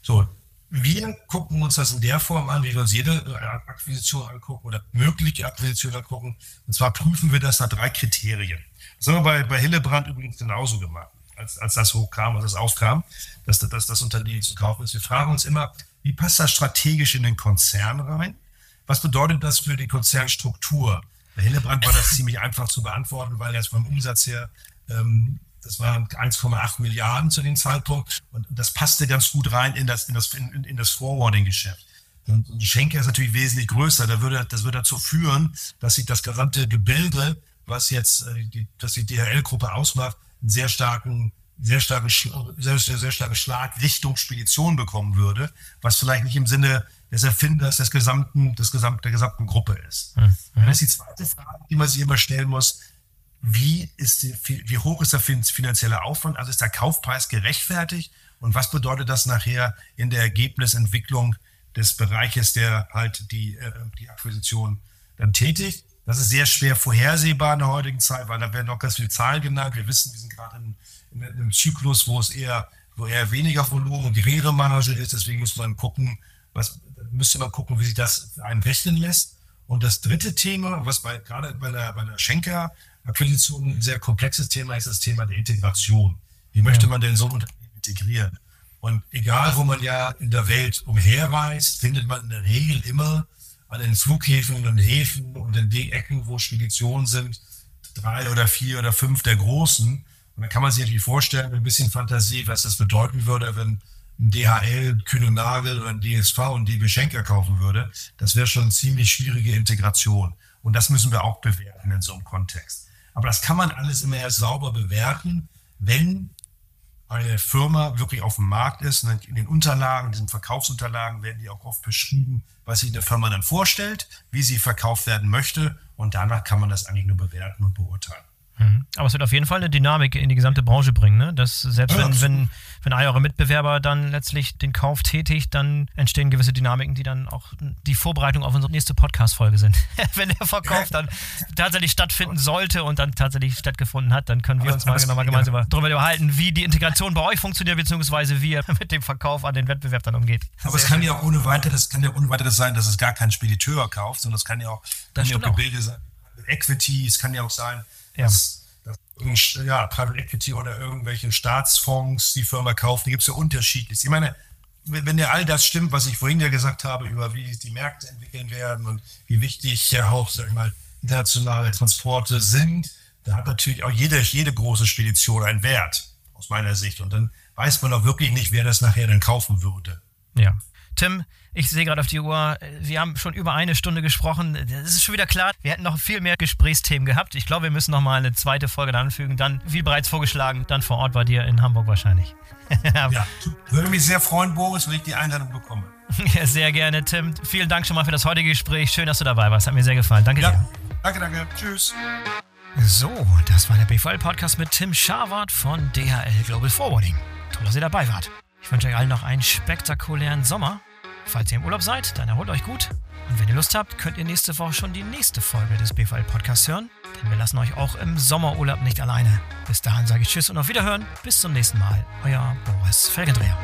So, wir gucken uns das in der Form an, wie wir uns jede Akquisition angucken oder mögliche Akquisition angucken. Und zwar prüfen wir das nach drei Kriterien. Das haben wir bei, bei Hillebrand übrigens genauso gemacht. als, als das hochkam, als das aufkam, dass, dass das Unternehmen zu kaufen ist. Wir fragen uns immer, wie passt das strategisch in den Konzern rein? Was bedeutet das für die Konzernstruktur? Bei Hillebrand war das ziemlich einfach zu beantworten, weil er vom Umsatz her, ähm, das waren 1,8 Milliarden zu dem Zeitpunkt und das passte ganz gut rein in das, in das, in, in das Forwarding-Geschäft. Und die Schenke ist natürlich wesentlich größer. Da würde, das würde dazu führen, dass sich das gesamte Gebilde, was jetzt äh, die, dass die DHL-Gruppe ausmacht, einen sehr starken, sehr starken, sehr, sehr, sehr starken Schlag Richtung Spedition bekommen würde, was vielleicht nicht im Sinne des Erfinders des gesamten, des gesamten, der gesamten Gruppe ist. Mhm. Das ist die zweite Frage, die man sich immer stellen muss. Wie ist die, wie hoch ist der finanzielle Aufwand? Also ist der Kaufpreis gerechtfertigt? Und was bedeutet das nachher in der Ergebnisentwicklung des Bereiches, der halt die, äh, die Akquisition dann tätigt. Das ist sehr schwer vorhersehbar in der heutigen Zeit, weil da werden noch ganz viele Zahlen genannt. Wir wissen, wir sind gerade in, in, einem Zyklus, wo es eher, wo eher weniger Volumen und geringere Marge ist. Deswegen muss man gucken, was, müsste man gucken, wie sich das einrechnen lässt. Und das dritte Thema, was bei, gerade bei der, bei der Schenker-Akquisition ein sehr komplexes Thema ist, das Thema der Integration. Wie möchte man denn so ein Unternehmen integrieren? Und egal, wo man ja in der Welt umherreist, findet man in der Regel immer an den Flughäfen und Häfen und in den Ecken, wo Speditionen sind, drei oder vier oder fünf der großen. Und dann kann man sich natürlich vorstellen, mit ein bisschen Fantasie, was das bedeuten würde, wenn ein DHL, Kühn und Nagel oder ein DSV und DB Schenker kaufen würde. Das wäre schon eine ziemlich schwierige Integration. Und das müssen wir auch bewerten in so einem Kontext. Aber das kann man alles immer erst sauber bewerten, wenn eine Firma wirklich auf dem Markt ist. Und in den Unterlagen, in diesen Verkaufsunterlagen werden die auch oft beschrieben, was sich eine Firma dann vorstellt, wie sie verkauft werden möchte. Und danach kann man das eigentlich nur bewerten und beurteilen. Mhm. Aber es wird auf jeden Fall eine Dynamik in die gesamte Branche bringen, ne? Dass selbst wenn, wenn, wenn einer eurer Mitbewerber dann letztlich den Kauf tätigt, dann entstehen gewisse Dynamiken, die dann auch die Vorbereitung auf unsere nächste Podcast-Folge sind. wenn der Verkauf dann tatsächlich stattfinden sollte und dann tatsächlich stattgefunden hat, dann können wir uns mal, genau mal gemeinsam ja. darüber unterhalten, wie die Integration bei euch funktioniert, beziehungsweise wie ihr mit dem Verkauf an den Wettbewerb dann umgeht. Aber es kann ja auch ohne weiteres, kann ja ohne weiteres sein, dass es gar kein Spediteur kauft, sondern es kann ja auch, kann ja auch Gebilde sein. Equity, es kann ja auch sein, ja. dass, dass ja, Private Equity oder irgendwelche Staatsfonds die Firma kaufen. Gibt es ja unterschiedlich. Ich meine, wenn ja all das stimmt, was ich vorhin ja gesagt habe, über wie die Märkte entwickeln werden und wie wichtig ja auch, sag ich mal, internationale Transporte sind, da hat natürlich auch jede, jede große Spedition einen Wert, aus meiner Sicht. Und dann weiß man auch wirklich nicht, wer das nachher dann kaufen würde. Ja. Tim, ich sehe gerade auf die Uhr, wir haben schon über eine Stunde gesprochen. Es ist schon wieder klar, wir hätten noch viel mehr Gesprächsthemen gehabt. Ich glaube, wir müssen noch mal eine zweite Folge anfügen. Dann, wie bereits vorgeschlagen, dann vor Ort bei dir in Hamburg wahrscheinlich. ja, würde mich sehr freuen, Boris, wenn ich die Einladung bekomme. sehr gerne, Tim. Vielen Dank schon mal für das heutige Gespräch. Schön, dass du dabei warst. Hat mir sehr gefallen. Danke ja. dir. Danke, danke. Tschüss. So, das war der BVL-Podcast mit Tim Scharwart von DHL Global Forwarding. Toll, dass ihr dabei wart. Ich wünsche euch allen noch einen spektakulären Sommer Falls ihr im Urlaub seid, dann erholt euch gut. Und wenn ihr Lust habt, könnt ihr nächste Woche schon die nächste Folge des BVL Podcasts hören, denn wir lassen euch auch im Sommerurlaub nicht alleine. Bis dahin sage ich Tschüss und auf Wiederhören. Bis zum nächsten Mal. Euer Boris Felgendreher.